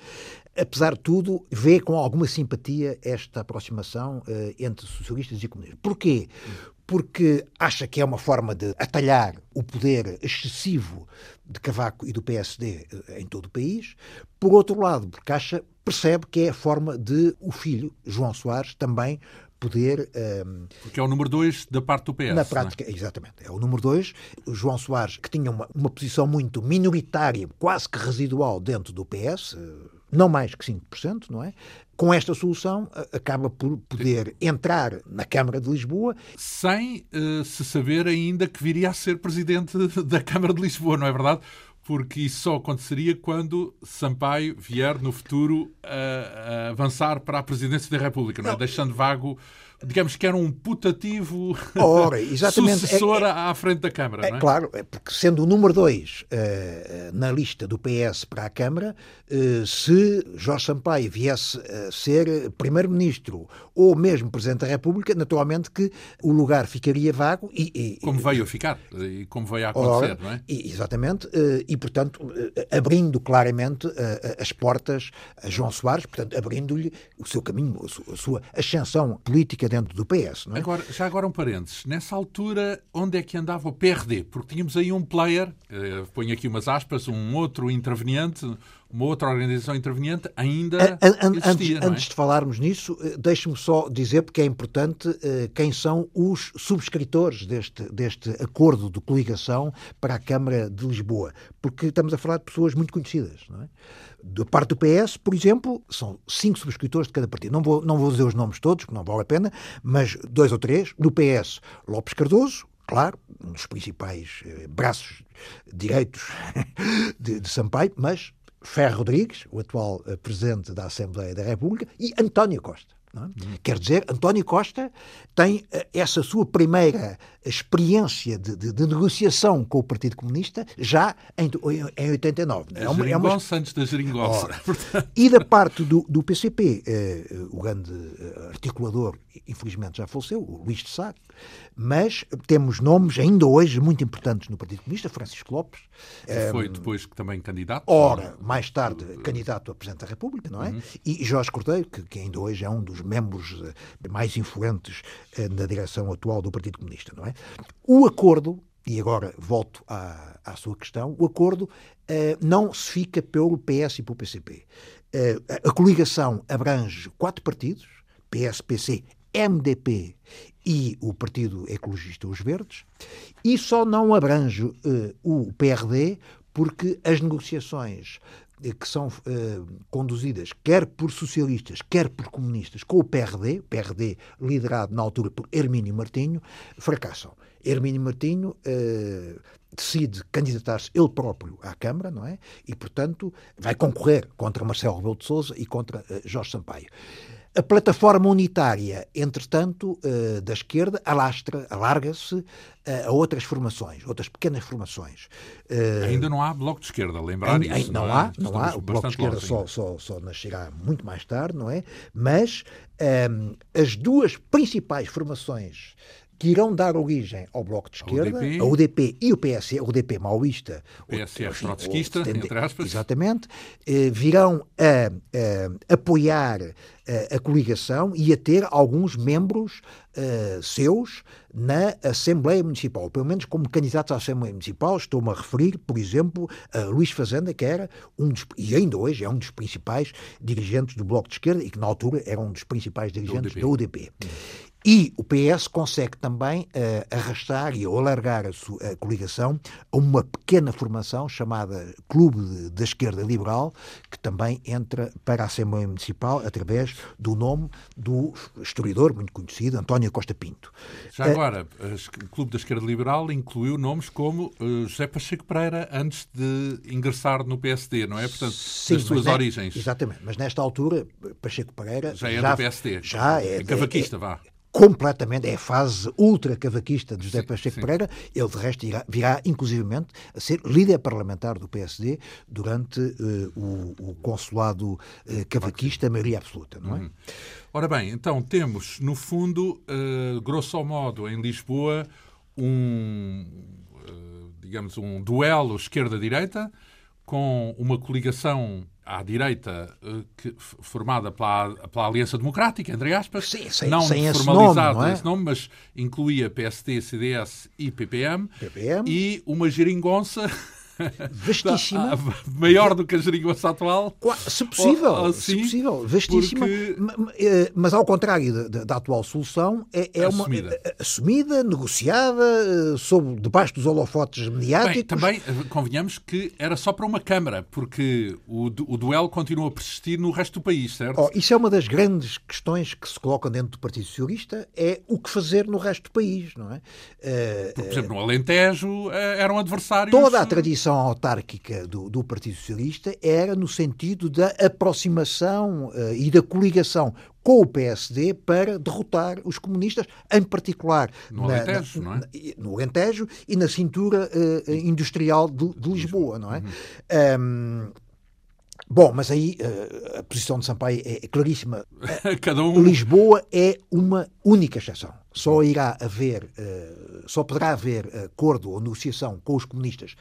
apesar de tudo, vê com alguma simpatia esta aproximação uh, entre socialistas e comunistas. Porquê? Porque acha que é uma forma de atalhar o poder excessivo de Cavaco e do PSD eh, em todo o país. Por outro lado, porque acha, percebe que é a forma de o filho, João Soares, também poder. Um,
ehm, Porque é o número dois da parte do PS.
Na é? prática, é? exatamente. É o número dois. O João Soares, que tinha uma, uma posição muito minoritária, quase que residual dentro do PS, eh, não mais que 5%, não é? Com esta solução, acaba por poder entrar na Câmara de Lisboa.
Sem uh, se saber ainda que viria a ser presidente da Câmara de Lisboa, não é verdade? Porque isso só aconteceria quando Sampaio vier no futuro a, a avançar para a presidência da República, não é? Não. deixando vago digamos que era um putativo Ora, exatamente. sucessor é, é, à frente da Câmara.
É,
não é?
Claro, é porque sendo o número 2 uh, eh, na lista do PS para a Câmara, uh, se Jorge Sampaio viesse a ser Primeiro-Ministro ou mesmo Presidente da República, naturalmente que o lugar ficaria vago. E, e
como veio a ficar e como veio a acontecer,
ora,
não é?
E, exatamente, uh, e portanto abrindo claramente as portas a João Soares, portanto abrindo-lhe o seu caminho, a sua ascensão política dentro do PS. Não é?
agora, já agora um parênteses. Nessa altura, onde é que andava o PRD? Porque tínhamos aí um player, eh, ponho aqui umas aspas, um outro interveniente, uma outra organização interveniente ainda
an,
existia,
antes,
é?
antes, de falarmos nisso, eh, deixe-me só dizer, porque é importante, eh, quem são os subscritores deste, deste acordo de coligação para a Câmara de Lisboa. Porque estamos a falar de pessoas muito conhecidas. Não é? Da parte do PS, por exemplo, são cinco subscritores de cada partido. Não vou, não vou dizer os nomes todos, porque não vale a pena, mas dois ou três. No PS, Lopes Cardoso, claro, um dos principais eh, braços direitos de, de Sampaio, mas Ferro Rodrigues, o atual eh, presidente da Assembleia da República, e António Costa. É? Quer dizer, António Costa tem eh, essa sua primeira experiência de, de, de, negociação com o Partido Comunista já em, em 89.
É uma, é uma... antes da geringonça.
E da parte do, do PCP, eh, o grande eh, articulador, infelizmente já faleceu, o Luís de Sá, mas temos nomes ainda hoje muito importantes no Partido Comunista, Francisco Lopes.
Foi depois também candidato?
Ora, mais tarde candidato a Presidente da República, não é? Uhum. E Jorge Cordeiro, que, que ainda hoje é um dos membros eh, mais influentes eh, na direção atual do Partido Comunista, não é? O acordo, e agora volto à, à sua questão, o acordo eh, não se fica pelo PS e pelo PCP. a coligação abrange quatro partidos, PS, PC, MDP e o Partido Ecologista Os Verdes, e só não abrange uh, o PRD porque as negociações que são uh, conduzidas quer por socialistas, quer por comunistas, com o PRD, PRD liderado na altura por Hermínio Martinho, fracassam. Hermínio Martinho uh, decide candidatar-se ele próprio à Câmara, não é? E, portanto, vai concorrer contra Marcelo Rebelo de Sousa e contra uh, Jorge Sampaio. A plataforma unitária, entretanto, uh, da esquerda, alastra, alarga-se uh, a outras formações, outras pequenas formações.
Uh, ainda não há bloco de esquerda, lembrar
ainda, isso. Não, não é? há, não há. O bloco de esquerda só, só, só nascerá muito mais tarde, não é? Mas um, as duas principais formações que irão dar origem ao Bloco de Esquerda, a UDP, a UDP e o PSE, o UDP maoísta,
o PSE trotskista, entre aspas.
Exatamente, eh, virão a, a apoiar a, eh, a, coligação e a ter alguns membros uh, seus na Assembleia Municipal, pelo menos como candidatos à Assembleia Municipal. Estou-me a referir, por exemplo, a Luís Fazenda, que era um dos, e ainda hoje é um dos principais dirigentes do Bloco de Esquerda e que na altura era um dos principais dirigentes da UDP. Da UDP. E o PS consegue também uh, arrastar e alargar a, sua, a coligação a uma pequena formação chamada Clube da Esquerda Liberal, que também entra para a Assembleia Municipal através do nome do historiador muito conhecido, António Costa Pinto.
Já agora, o Clube da Esquerda Liberal incluiu nomes como uh, José Pacheco Pereira antes de ingressar no PSD, não é? Portanto, Sim, das suas origens.
Exatamente, mas nesta altura, Pacheco Pereira
já é já, do PSD.
Já é.
é cavaquista, é, vá
completamente, é a fase ultra-cavaquista de José sim, Pacheco sim. Pereira. Ele, de resto, irá, virá, inclusivamente, a ser líder parlamentar do PSD durante uh, o, o, consulado uh, cavaquista, a maioria absoluta, não é? Uhum.
Ora bem, então temos, no fundo, uh, grosso modo, em Lisboa, um, digamos, um duelo esquerda-direita, com uma coligação à direita eh, que, formada pela, pela Aliança Democrática, entre aspas,
Sim,
não
esse nome, é?
esse nome, mas incluía PSD, CDS e PPM,
PPM.
e uma geringonça
vastíssima.
Maior do que a geringonça atual.
Se possível, ou, ou, se possível vastíssima. Porque... Eh, mas ao contrário da, da atual solução, é, é assumida. uma assumida, negociada, eh, sob, debaixo dos holofotes mediáticos. Bem,
também eh, convenhamos que era só para uma Câmara, porque o, o duelo continua a persistir no resto do país, certo?
Oh, isso é uma das grandes questões que se colocam dentro do Partido Socialista, é o que fazer no resto do país, não é?
Uh, por exemplo, no Alentejo eram adversários...
Toda a tradição posição autárquica do, do Partido Socialista era no sentido da aproximação uh, e da coligação com o PSD para derrotar os comunistas, em particular
no na, Alentejo, na,
na, é? no Alentejo e na cintura uh, industrial de, de, Lisboa, não é? Uhum. Um, Bom, mas aí uh, a posição de Sampaio é, é claríssima.
um...
Lisboa é uma única exceção. Só irá haver, uh, só poderá haver acordo ou negociação com os comunistas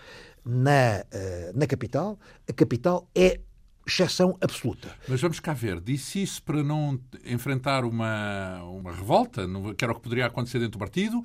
na, uh, na capital, a capital é exceção absoluta.
Mas vamos cá ver, disse isso para não enfrentar uma, uma revolta, que era o que poderia acontecer dentro do partido,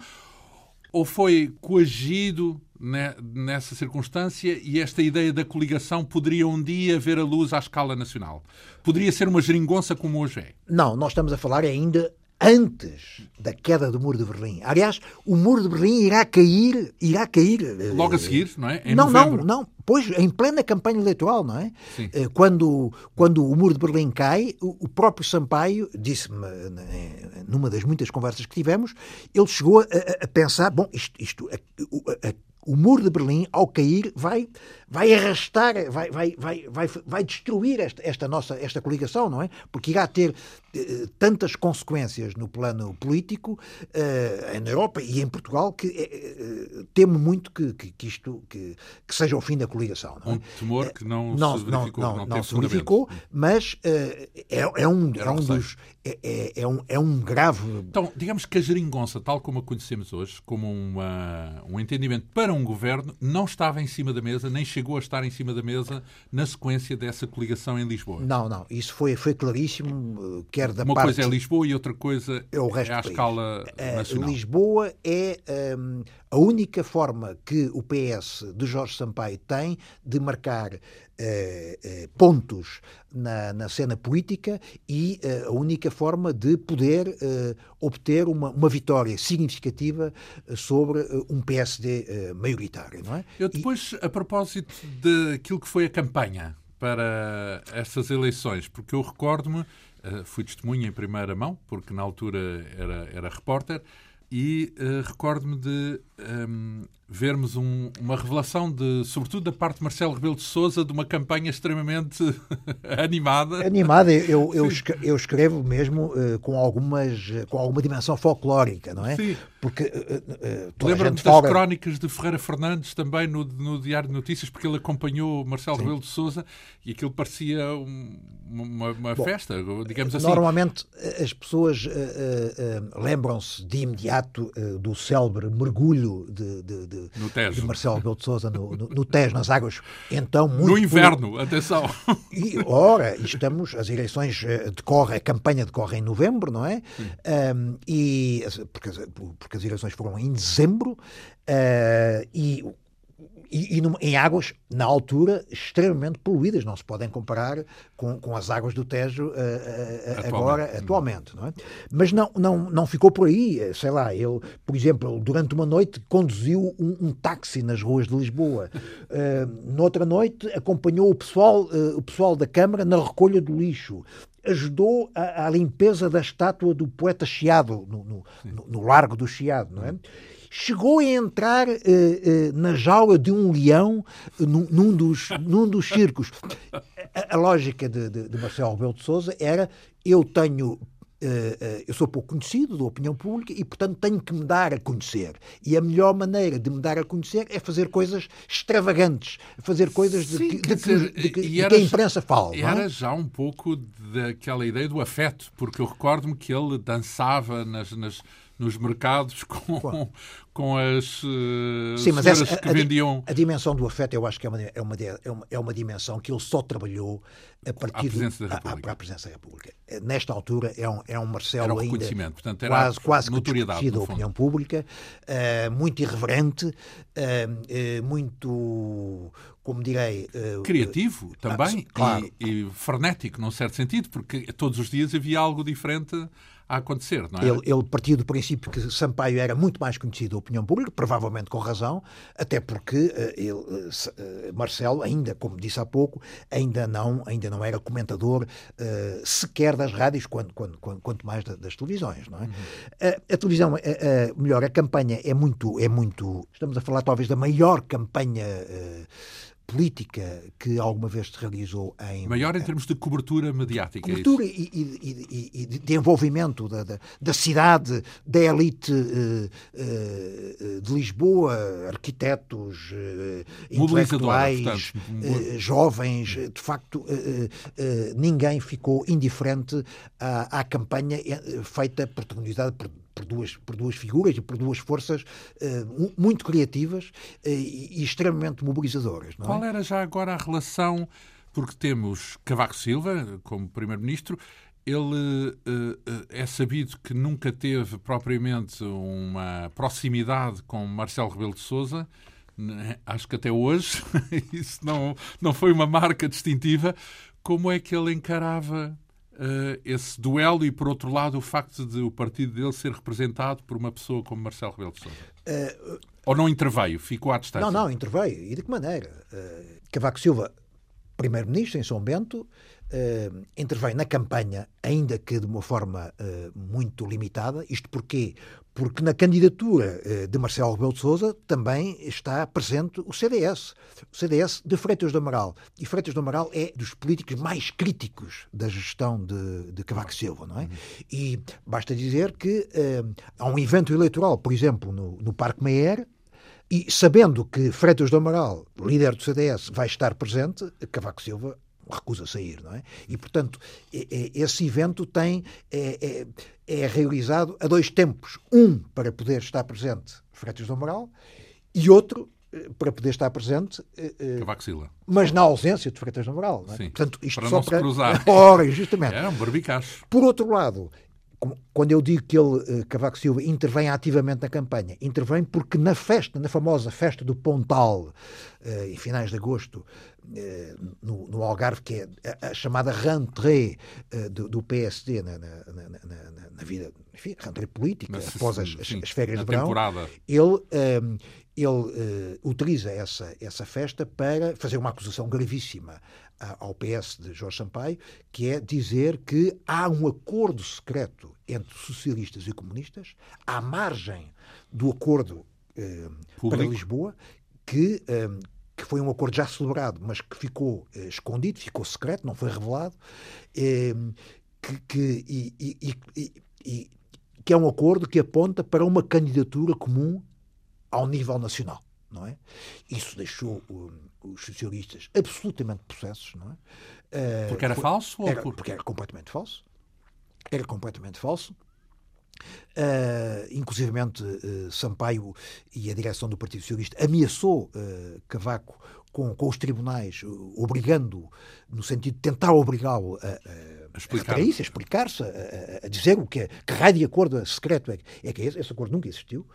ou foi coagido nessa circunstância e esta ideia da coligação poderia um dia ver a luz à escala nacional? Poderia ser uma geringonça como hoje é?
Não, nós estamos a falar ainda antes da queda do muro de Berlim. Aliás, o muro de Berlim irá cair, irá cair
eh, logo a seguir, não é?
Em não, novembro. não, não. Pois, em plena campanha eleitoral, não é? Sim. Eh, quando, quando o muro de Berlim cai, o, próprio Sampaio disse-me, eh, numa das muitas conversas que tivemos, ele chegou a, a pensar, bom, isto, isto a, a, o muro de Berlim, ao cair, vai, vai arrastar, vai, vai, vai, vai, vai destruir esta, esta nossa esta coligação, não é? Porque irá ter eh, tantas consequências no plano político eh, na Europa e em Portugal que eh, temo muito que, que, que isto que, que, seja o fim da coligação. Não é?
Um temor que não, não se verificou.
Não, não, não se verificou, mas é, é um, é um dos é, é, é, um, é um grave.
Então, digamos que a geringonça, tal como a conhecemos hoje, como uma, um entendimento para um governo, não estava em cima da mesa, nem chegou a estar em cima da mesa na sequência dessa coligação em Lisboa.
Não, não. Isso foi, foi claríssimo, quer da
uma
parte...
coisa é Lisboa e outra coisa é, o resto é à escala
eh,
nacional.
Lisboa é um, a única forma que o PS de Jorge Sampaio tem de marcar eh, eh, pontos na, na, cena política e eh, a única forma de poder obter uma, uma vitória significativa sobre um PSD maioritário. Não é?
Eu depois, e... a propósito daquilo que foi a campanha para essas eleições, porque eu recordo-me, fui testemunha em primeira mão, porque na altura era, era repórter, e uh, recordo-me de um, ehm, vermos um, uma revelação, de, sobretudo da parte de Marcelo Rebelo de Souza, de uma campanha extremamente animada.
Animada, eu, eu, eu escrevo mesmo uh, com, algumas, com alguma dimensão folclórica, não é?
Sim.
Porque uh,
uh, Lembro-me das fala... crónicas de Ferreira Fernandes também no, no Diário de Notícias, porque ele acompanhou Marcelo. Rebelo de Souza e aquilo parecia um, uma, uma Bom, festa, digamos assim.
Normalmente as pessoas lembram-se de imediato do célebre mergulho de, de, de de, Marcelo Rebelo de Sousa no, no, no, Tejo, nas águas. Então, muito
no inverno, atenção.
E, ora, estamos, as eleições decorrem, a campanha decorre em novembro, não é? Um, e, porque, porque as eleições foram em dezembro uh, e e, e em águas, na altura, extremamente poluídas, não se podem comparar com, com as águas do Tejo uh, uh, agora, atualmente. Não é? Mas não, não, não ficou por aí, sei lá, ele, por exemplo, durante uma noite conduziu um, um táxi nas ruas de Lisboa. Uh, noutra noite acompanhou o pessoal, o pessoal da Câmara na recolha do lixo ajudou à, limpeza da estátua do poeta Chiado, no, no, no, Largo do Chiado, não é? chegou a entrar uh, uh, na jaula de um leão uh, num, num, dos, num dos circos. A, a lógica de, de, de Marcelo Rebelo de Sousa era eu tenho eu sou pouco conhecido da opinião pública e, portanto, tenho que me dar a conhecer. E a melhor maneira de me dar a conhecer é fazer coisas extravagantes, fazer coisas de, Sim, que, de, dizer, de, que, de que, a imprensa fala.
É? Era já um pouco daquela ideia do afeto, porque eu recordo-me que ele dançava nas, nas nos mercados com, com as uh, Sim, mas essa, que a, vendiam.
A, dimensão do afeto, eu acho que é uma, é uma, é uma, é uma dimensão que ele só trabalhou a partir
à presença da
República. A, a, presença da República. Nesta altura é um, é um Marcelo
era um
ainda
portanto,
era quase, quase que da opinião pública, uh, muito irreverente, uh, muito como direi.
Uh, Criativo também claro. e, e, frenético, num certo sentido, porque todos os dias havia algo diferente a acontecer, não é?
Ele, ele partiu do princípio que Sampaio era muito mais conhecido da opinião pública, provavelmente com razão, até porque uh, ele, uh, Marcelo, ainda, como disse há pouco, ainda não, ainda não era comentador uh, sequer das rádios, quanto, quanto, quanto mais das televisões, não é? Uhum. a televisão, melhor, a campanha é muito, é muito, estamos a falar talvez da maior campanha política que alguma vez se realizou em.
Maior em termos de cobertura mediática.
É cobertura é e, e, e, de envolvimento da, da, da, cidade, da elite uh, uh, de Lisboa, arquitetos, uh, intelectuais, portanto, jovens. De facto, ninguém ficou indiferente à, à campanha feita, protagonizada por por duas, por duas figuras e por duas forças uh, muito criativas uh, e, extremamente mobilizadoras. É?
Qual era já agora a relação, porque temos Cavaco Silva como Primeiro-Ministro, ele uh, é sabido que nunca teve propriamente uma proximidade com Marcelo Rebelo de Sousa, né? acho que até hoje isso não, não foi uma marca distintiva. Como é que ele encarava esse duelo e, por outro lado, o facto de o partido dele ser representado por uma pessoa como Marcelo Rebelo de Sousa? Uh, Ou não interveio? Ficou à distância?
Não, não, interveio. E de que maneira? Uh, Cavaco Silva, primeiro-ministro em São Bento, uh, intervém na campanha, ainda que de uma forma uh, muito limitada. Isto porquê? Porque na candidatura uh, de Marcelo Rebelo de Sousa também está presente o CDS. O CDS de Freitas do Amaral. E Freitas do Amaral é dos políticos mais críticos da gestão de, de Cavaco Silva, não é? Uhum. E basta dizer que há um evento eleitoral, por exemplo, no, no Parque Meyer, e sabendo que Freitas do Amaral, líder do CDS, vai estar presente, Cavaco Silva recusa sair, não é? E, portanto, esse evento tem, é, é, é, realizado a dois tempos. Um, para poder estar presente Freitas do Amaral, e outro, eh, para poder estar presente...
Eh, eh, Cavaco Silva.
Mas na ausência de Freitas do Amaral. Não é?
Sim,
portanto,
isto para só não para... se cruzar.
Ora, justamente.
É um barbicacho.
Por outro lado, quando eu digo que ele, Cavaco Silva, intervém ativamente na campanha, intervém porque na festa, na famosa festa do Pontal, em finais de agosto, eh, no, no, Algarve, que é a, a chamada rentrée do, do, PSD na, na, na, na, vida, enfim, rentrée política, Mas, após as, sim, as, férias de verão,
temporada.
ele, ehm, ele uh, utiliza essa, essa festa para fazer uma acusação gravíssima ao PS de Jorge Sampaio, que é dizer que há um acordo secreto entre socialistas e comunistas, à margem do acordo uh, para Lisboa, que, um, que foi um acordo já celebrado, mas que ficou eh, escondido, ficou secreto, não foi revelado, eh, que, que, e, e, e, que é um acordo que aponta para uma candidatura comum ao nível nacional. Não é? Isso deixou os socialistas absolutamente possessos. Não é?
Eh, porque era falso?
Era,
por...
Porque era completamente falso. Era completamente falso. Uh, inclusivamente uh, Sampaio e a direção do Partido Socialista ameaçou uh, Cavaco com, com, os tribunais, obrigando, no sentido de tentar obrigá-lo a, a, explicar. isso, a explicar-se, a, a, dizer o que é, que raio de acordo secreto é, é que é esse, esse acordo nunca existiu.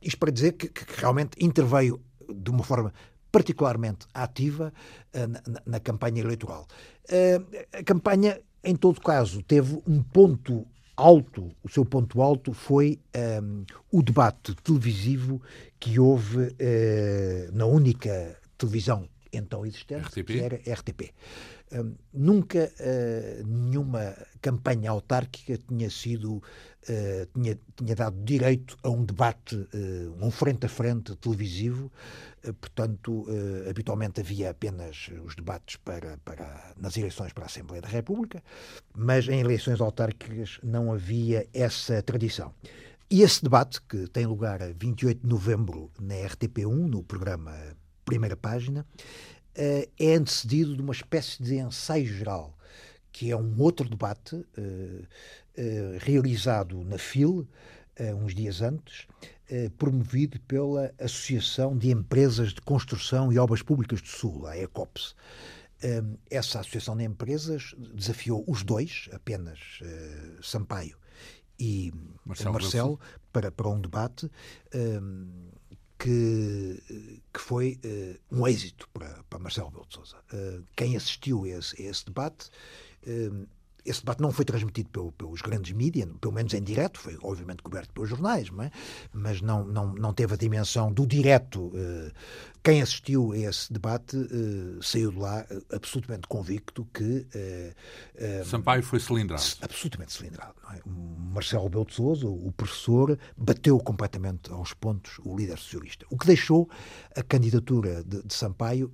Isto para dizer que, que realmente interveio de uma forma particularmente ativa na, na campanha eleitoral. A campanha, em todo caso, teve um ponto alto, o seu ponto alto foi um, o debate televisivo que houve uh, na única televisão então existente, RTP? que era RTP. Um, nunca uh, nenhuma campanha autárquica tinha sido uh, tinha, tinha dado direito a um debate, uh, um frente a frente televisivo. portanto, habitualmente havia apenas os debates para, para nas eleições para a Assembleia da República, mas em eleições autárquicas não havia essa tradição. E esse debate, que tem lugar a 28 de novembro na RTP1, no programa Primeira Página, eh, é antecedido de uma espécie de ensaio geral, que é um outro debate eh, realizado na FIL, uns dias antes, promovido pela Associação de Empresas de Construção e Obras Públicas do Sul, a ECOPS. Essa Associação de Empresas desafiou os dois, apenas Sampaio e Marcelo, Marcelo para, para um debate que, que foi uh, um êxito para, para Marcelo Belo de Sousa. Uh, quem assistiu a esse, a esse debate uh, esse debate não foi transmitido pelo, pelos grandes mídias, pelo menos em direto, foi obviamente coberto pelos jornais, não é? mas não, não, não teve a dimensão do direto. Quem assistiu a esse debate saiu de lá absolutamente convicto que.
Sampaio foi cilindrado.
Absolutamente cilindrado. É? Marcelo Rebelo de Sousa, o professor, bateu completamente aos pontos o líder socialista, o que deixou a candidatura de, de Sampaio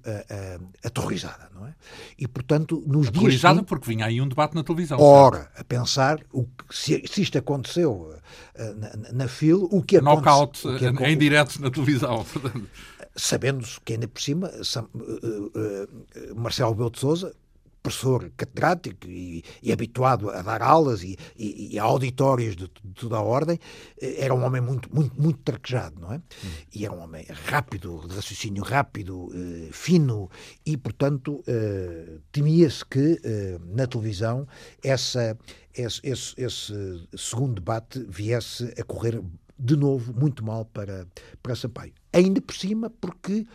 aterrorizada, não é?
E, portanto, nos dias... Aterrorizada porque vinha aí um debate na televisão.
Ora, certo? a pensar, o que, se, se isto aconteceu uh, na, na FIL, o que
Knockout aconteceu... Knockout em direto na televisão.
Sabendo-se que ainda por cima, Sam, uh, uh, Marcelo Rebelo de Sousa professor catedrático e, e, habituado a dar aulas e, e, e a auditórios de, de, toda a ordem, eh, era um homem muito, muito, muito traquejado, não é? Hum. E era um homem rápido, de raciocínio rápido, eh, fino, e, portanto, eh, temia-se que eh, na televisão essa, esse, esse, esse segundo debate viesse a correr de novo muito mal para, para Sampaio. Ainda por cima, porque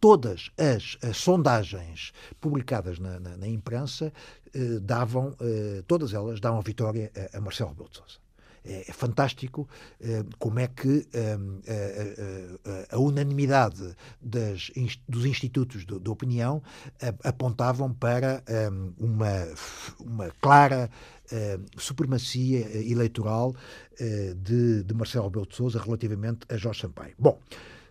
todas as, as sondagens publicadas na, na, na imprensa eh, davam, eh, todas elas davam vitória a, a Marcelo Rebelo de Sousa. É, é fantástico eh, como é que eh, a, unanimidade das, dos institutos de, de opinião apontavam para uma, uma clara supremacia eleitoral de, de Marcelo Rebelo de Sousa relativamente a Jorge Sampaio. Bom,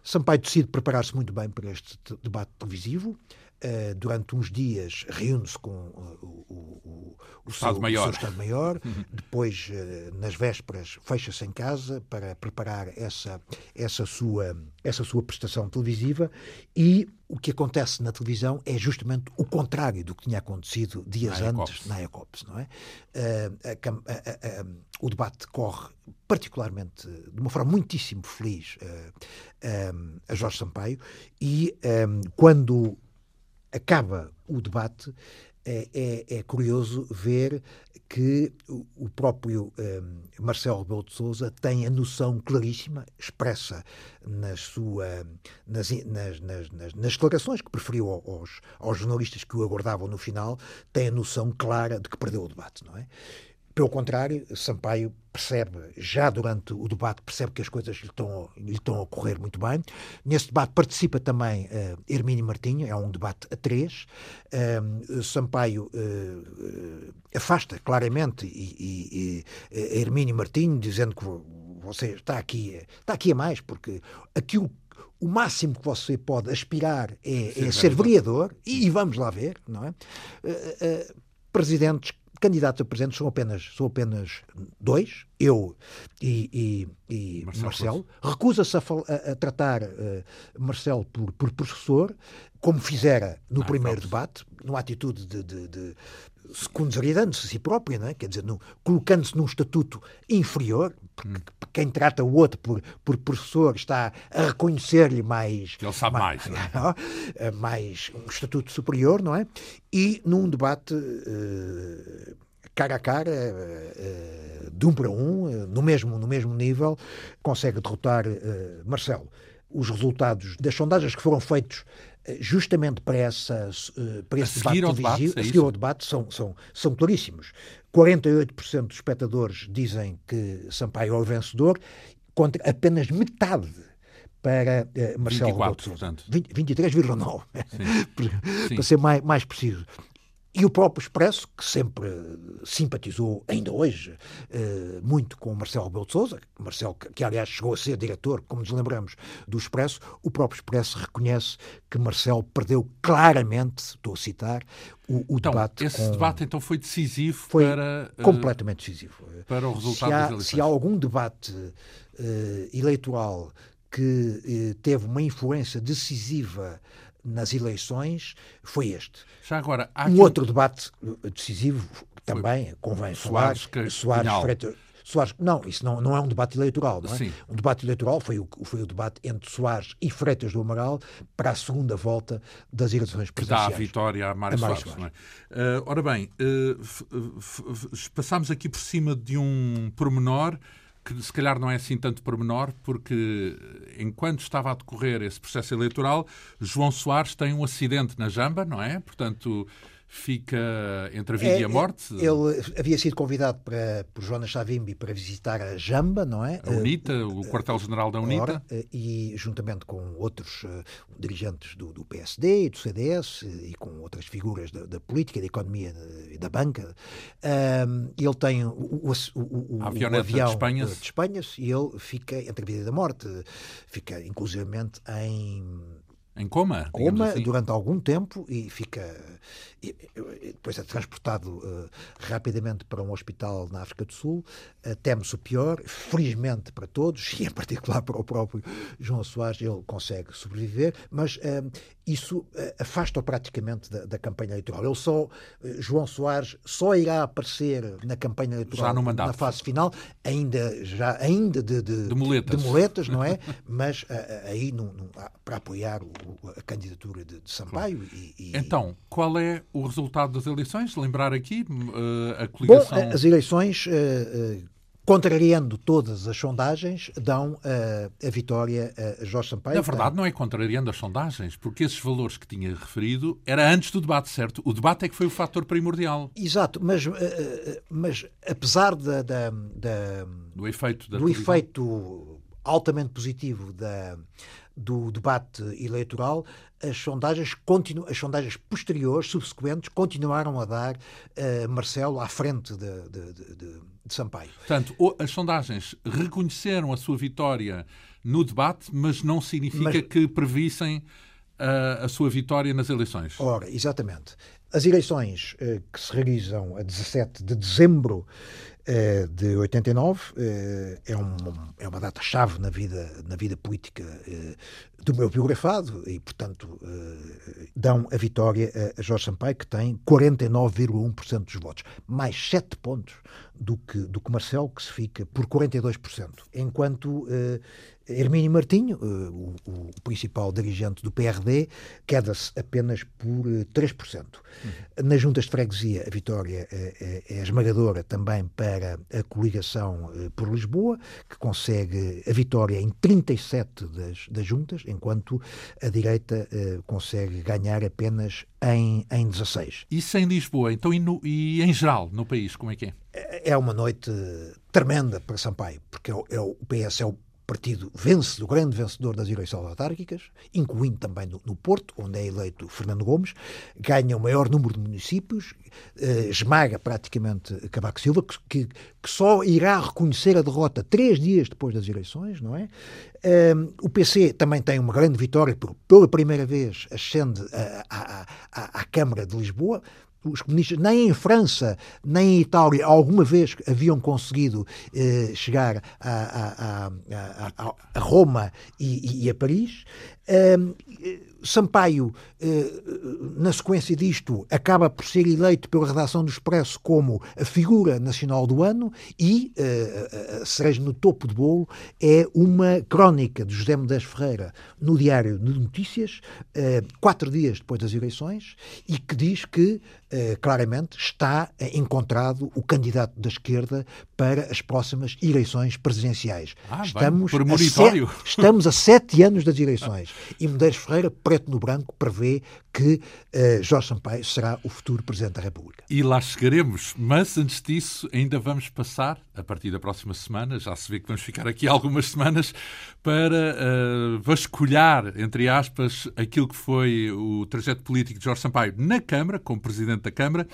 Sampaio decide preparar-se muito bem para este debate televisivo. Uh, durante uns dias reúne-se com uh, o, o, o, seu, o, seu, Estado-Maior, uhum. depois, uh, nas vésperas, fecha-se em casa para preparar essa, essa, sua, essa sua prestação televisiva. E o que acontece na televisão é justamente o contrário do que tinha acontecido dias na antes na ECOPS, não é? A, a, a, o debate corre particularmente, de uma forma muitíssimo feliz, a Jorge Sampaio. E quando acaba o debate, é, é, é, curioso ver que o, próprio um, Marcelo Rebelo de Sousa tem a noção claríssima, expressa nas, sua, nas, nas, nas, nas, declarações que preferiu aos, aos jornalistas que o aguardavam no final, tem a noção clara de que perdeu o debate, não é? Pelo contrário, Sampaio percebe, já durante o debate, percebe que as coisas lhe estão, lhe estão a ocorrer muito bem. Nesse debate participa também uh, Hermínio Martinho, é um debate a três. Uh, Sampaio uh, afasta claramente e, e, e Hermínio Martinho, dizendo que você está aqui, está aqui a mais, porque aquilo o máximo que você pode aspirar é, é ser vereador, e, e, vamos lá ver, não é? Presidentes candidatos a presidente são apenas, são apenas dois, eu e, e, e Marcelo. Marcelo. Recusa-se a, a, a, tratar uh, Marcelo por, por professor, como fizera no ah, primeiro debate, numa atitude de, de, de secundarizando-se a si própria, não é? quer dizer, colocando-se num estatuto inferior, porque hum. quem trata o outro por, por professor está a reconhecer-lhe mais...
Ele sabe mais, mais,
é? mais um estatuto superior, não é? E num debate uh, cara a cara, uh, de um para um, no, mesmo, no mesmo nível, consegue derrotar Marcelo. os resultados das sondagens que foram feitos eh, justamente para, essa, eh, para esse debate
televisivo,
é a seguir ao debate, são, são, são claríssimos. 48% dos espectadores dizem que Sampaio é o vencedor, contra apenas metade para uh, Marcelo
24, portanto.
23,9, para ser mais, mais preciso. E o próprio Expresso, que sempre simpatizou, ainda hoje, eh, muito com Marcelo Rebelo de Sousa, Marcelo, que aliás chegou a ser diretor, como nos lembramos, do Expresso, o próprio Expresso reconhece que Marcelo perdeu claramente, estou a citar, o, o
então,
debate.
Esse
com...
debate então foi decisivo
foi
para.
Completamente decisivo.
Para o resultado
se há,
das eleições.
Se há algum debate uh, eleitoral que uh, teve uma influência decisiva nas eleições foi este.
Já agora,
um aqui... outro debate decisivo também, Foi. convém
Soares,
falar, Soares Freitas, Soares, não, isso não, não é um debate eleitoral, não é?
Sim.
Um debate eleitoral foi o, foi o debate entre Soares e Freitas do Amaral para a segunda volta das eleições presidenciais.
Que dá a vitória a Mário, a Mário Soares. Soares. É? Uh, ora bem, uh, passámos aqui por cima de um pormenor que se calhar não é assim tanto pormenor, porque enquanto estava a decorrer esse processo eleitoral, João Soares tem um acidente na jamba, não é? Portanto, fica entre a vida
é,
e a morte.
Ele havia sido convidado para, por Jonas Savimbi para visitar a Jamba, não é?
A UNITA, uh, o quartel-general da UNITA.
Ora, uh, e juntamente com outros uh, dirigentes do, do, PSD e do CDS e com outras figuras da, da política, da economia e da banca, ele tem o, o, o, o avião
de Espanha.
de Espanha e ele fica entre a vida e a morte. Fica, inclusivamente, em
em coma?
Coma
assim.
durante algum tempo e fica. E, e depois é transportado uh, rapidamente para um hospital na África do Sul. Uh, Teme-se o pior, felizmente para todos, e em particular para o próprio João Soares, ele consegue sobreviver, mas uh, isso afasta-o praticamente da, da, campanha eleitoral. Ele só, João Soares, só irá aparecer na campanha eleitoral na fase final, ainda, já, ainda de, de,
de, muletas.
de muletas, não é? mas aí para apoiar o a candidatura de, de Sampaio. E,
e... Então, qual é o resultado das eleições? Lembrar aqui uh, a coligação.
Bom, as eleições. Uh, uh, contrariando todas as sondagens, dão a vitória a Jorge Sampaio.
Na verdade, não é contrariando as sondagens, porque esses valores que tinha referido era antes do debate, certo? O debate é que foi o fator primordial.
Exato, mas, mas apesar da, da, da,
do efeito,
do efeito altamente positivo da do debate eleitoral, as sondagens, continu, as sondagens posteriores, subsequentes, continuaram a dar uh, Marcelo à frente de, de, de, de, Sampaio.
Portanto, as sondagens reconheceram a sua vitória no debate, mas não significa mas, que previssem uh, a sua vitória nas eleições.
Ora, exatamente. As eleições uh, que se realizam a 17 de dezembro de 89, é, é, um, é uma data-chave na vida, na vida política é, do meu biografado e, portanto, é, dão a vitória a Jorge Sampaio, que tem 49,1% dos votos, mais 7 pontos do que, do que Marcelo, que se fica por 42%, enquanto Hermínio Martinho, eh, o, o, principal dirigente do PRD, queda-se apenas por 3%. Uhum. Nas juntas de freguesia, a vitória é, é, é, esmagadora também para a coligação eh, por Lisboa, que consegue a vitória em 37 das, das juntas, enquanto a direita eh, consegue ganhar apenas em, em 16.
Isso em Lisboa, então e, no, e em geral no país, como é que é?
É, é uma noite tremenda para Sampaio, porque é, é o PS é o partido vencedor, grande vencedor das eleições autárquicas, incluindo também no, no, Porto, onde é eleito Fernando Gomes, ganha o maior número de municípios, eh, esmaga praticamente Cavaco Silva, que, que, que, só irá reconhecer a derrota três dias depois das eleições, não é? Eh, o PC também tem uma grande vitória, pela primeira vez ascende à Câmara de Lisboa, os comunistas, nem em França, nem em Itália, alguma vez haviam conseguido eh, chegar a, a, a, a Roma e, e, a Paris. Sampaio, eh, na sequência disto, acaba por ser eleito pela redação do Expresso como a figura nacional do ano e a cereja no topo de bolo é uma crónica de José Medeiros Ferreira no Diário de Notícias, eh, quatro dias depois das eleições, e que diz que claramente está encontrado o candidato da esquerda para as próximas eleições presidenciais.
Ah, estamos, bem, por a sete,
estamos a sete anos das eleições e Medeiros Ferreira, preto no branco, prevê que uh, Jorge Sampaio será o futuro Presidente da República.
E lá chegaremos, mas antes disso ainda vamos passar, a partir da próxima semana, já se vê que vamos ficar aqui algumas semanas, para uh, vasculhar, entre aspas, aquilo que foi o trajeto político de Jorge Sampaio na Câmara, como Presidente da Câmara,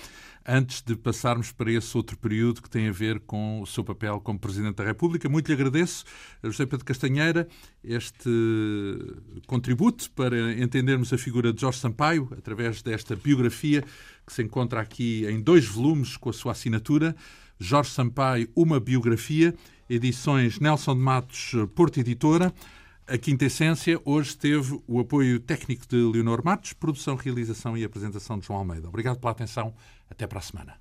antes de passarmos para esse outro período que tem a ver com o seu papel como Presidente da República. Muito lhe agradeço, José Pedro Castanheira, este contributo para entendermos a figura de Jorge Sampaio através desta biografia que se encontra aqui em dois volumes com a sua assinatura. Jorge Sampaio, uma biografia, edições Nelson de Matos, Porto Editora. A Quinta Essência hoje teve o apoio técnico de Leonor Matos, produção, realização e apresentação de João Almeida. Obrigado pela atenção. Até para a semana.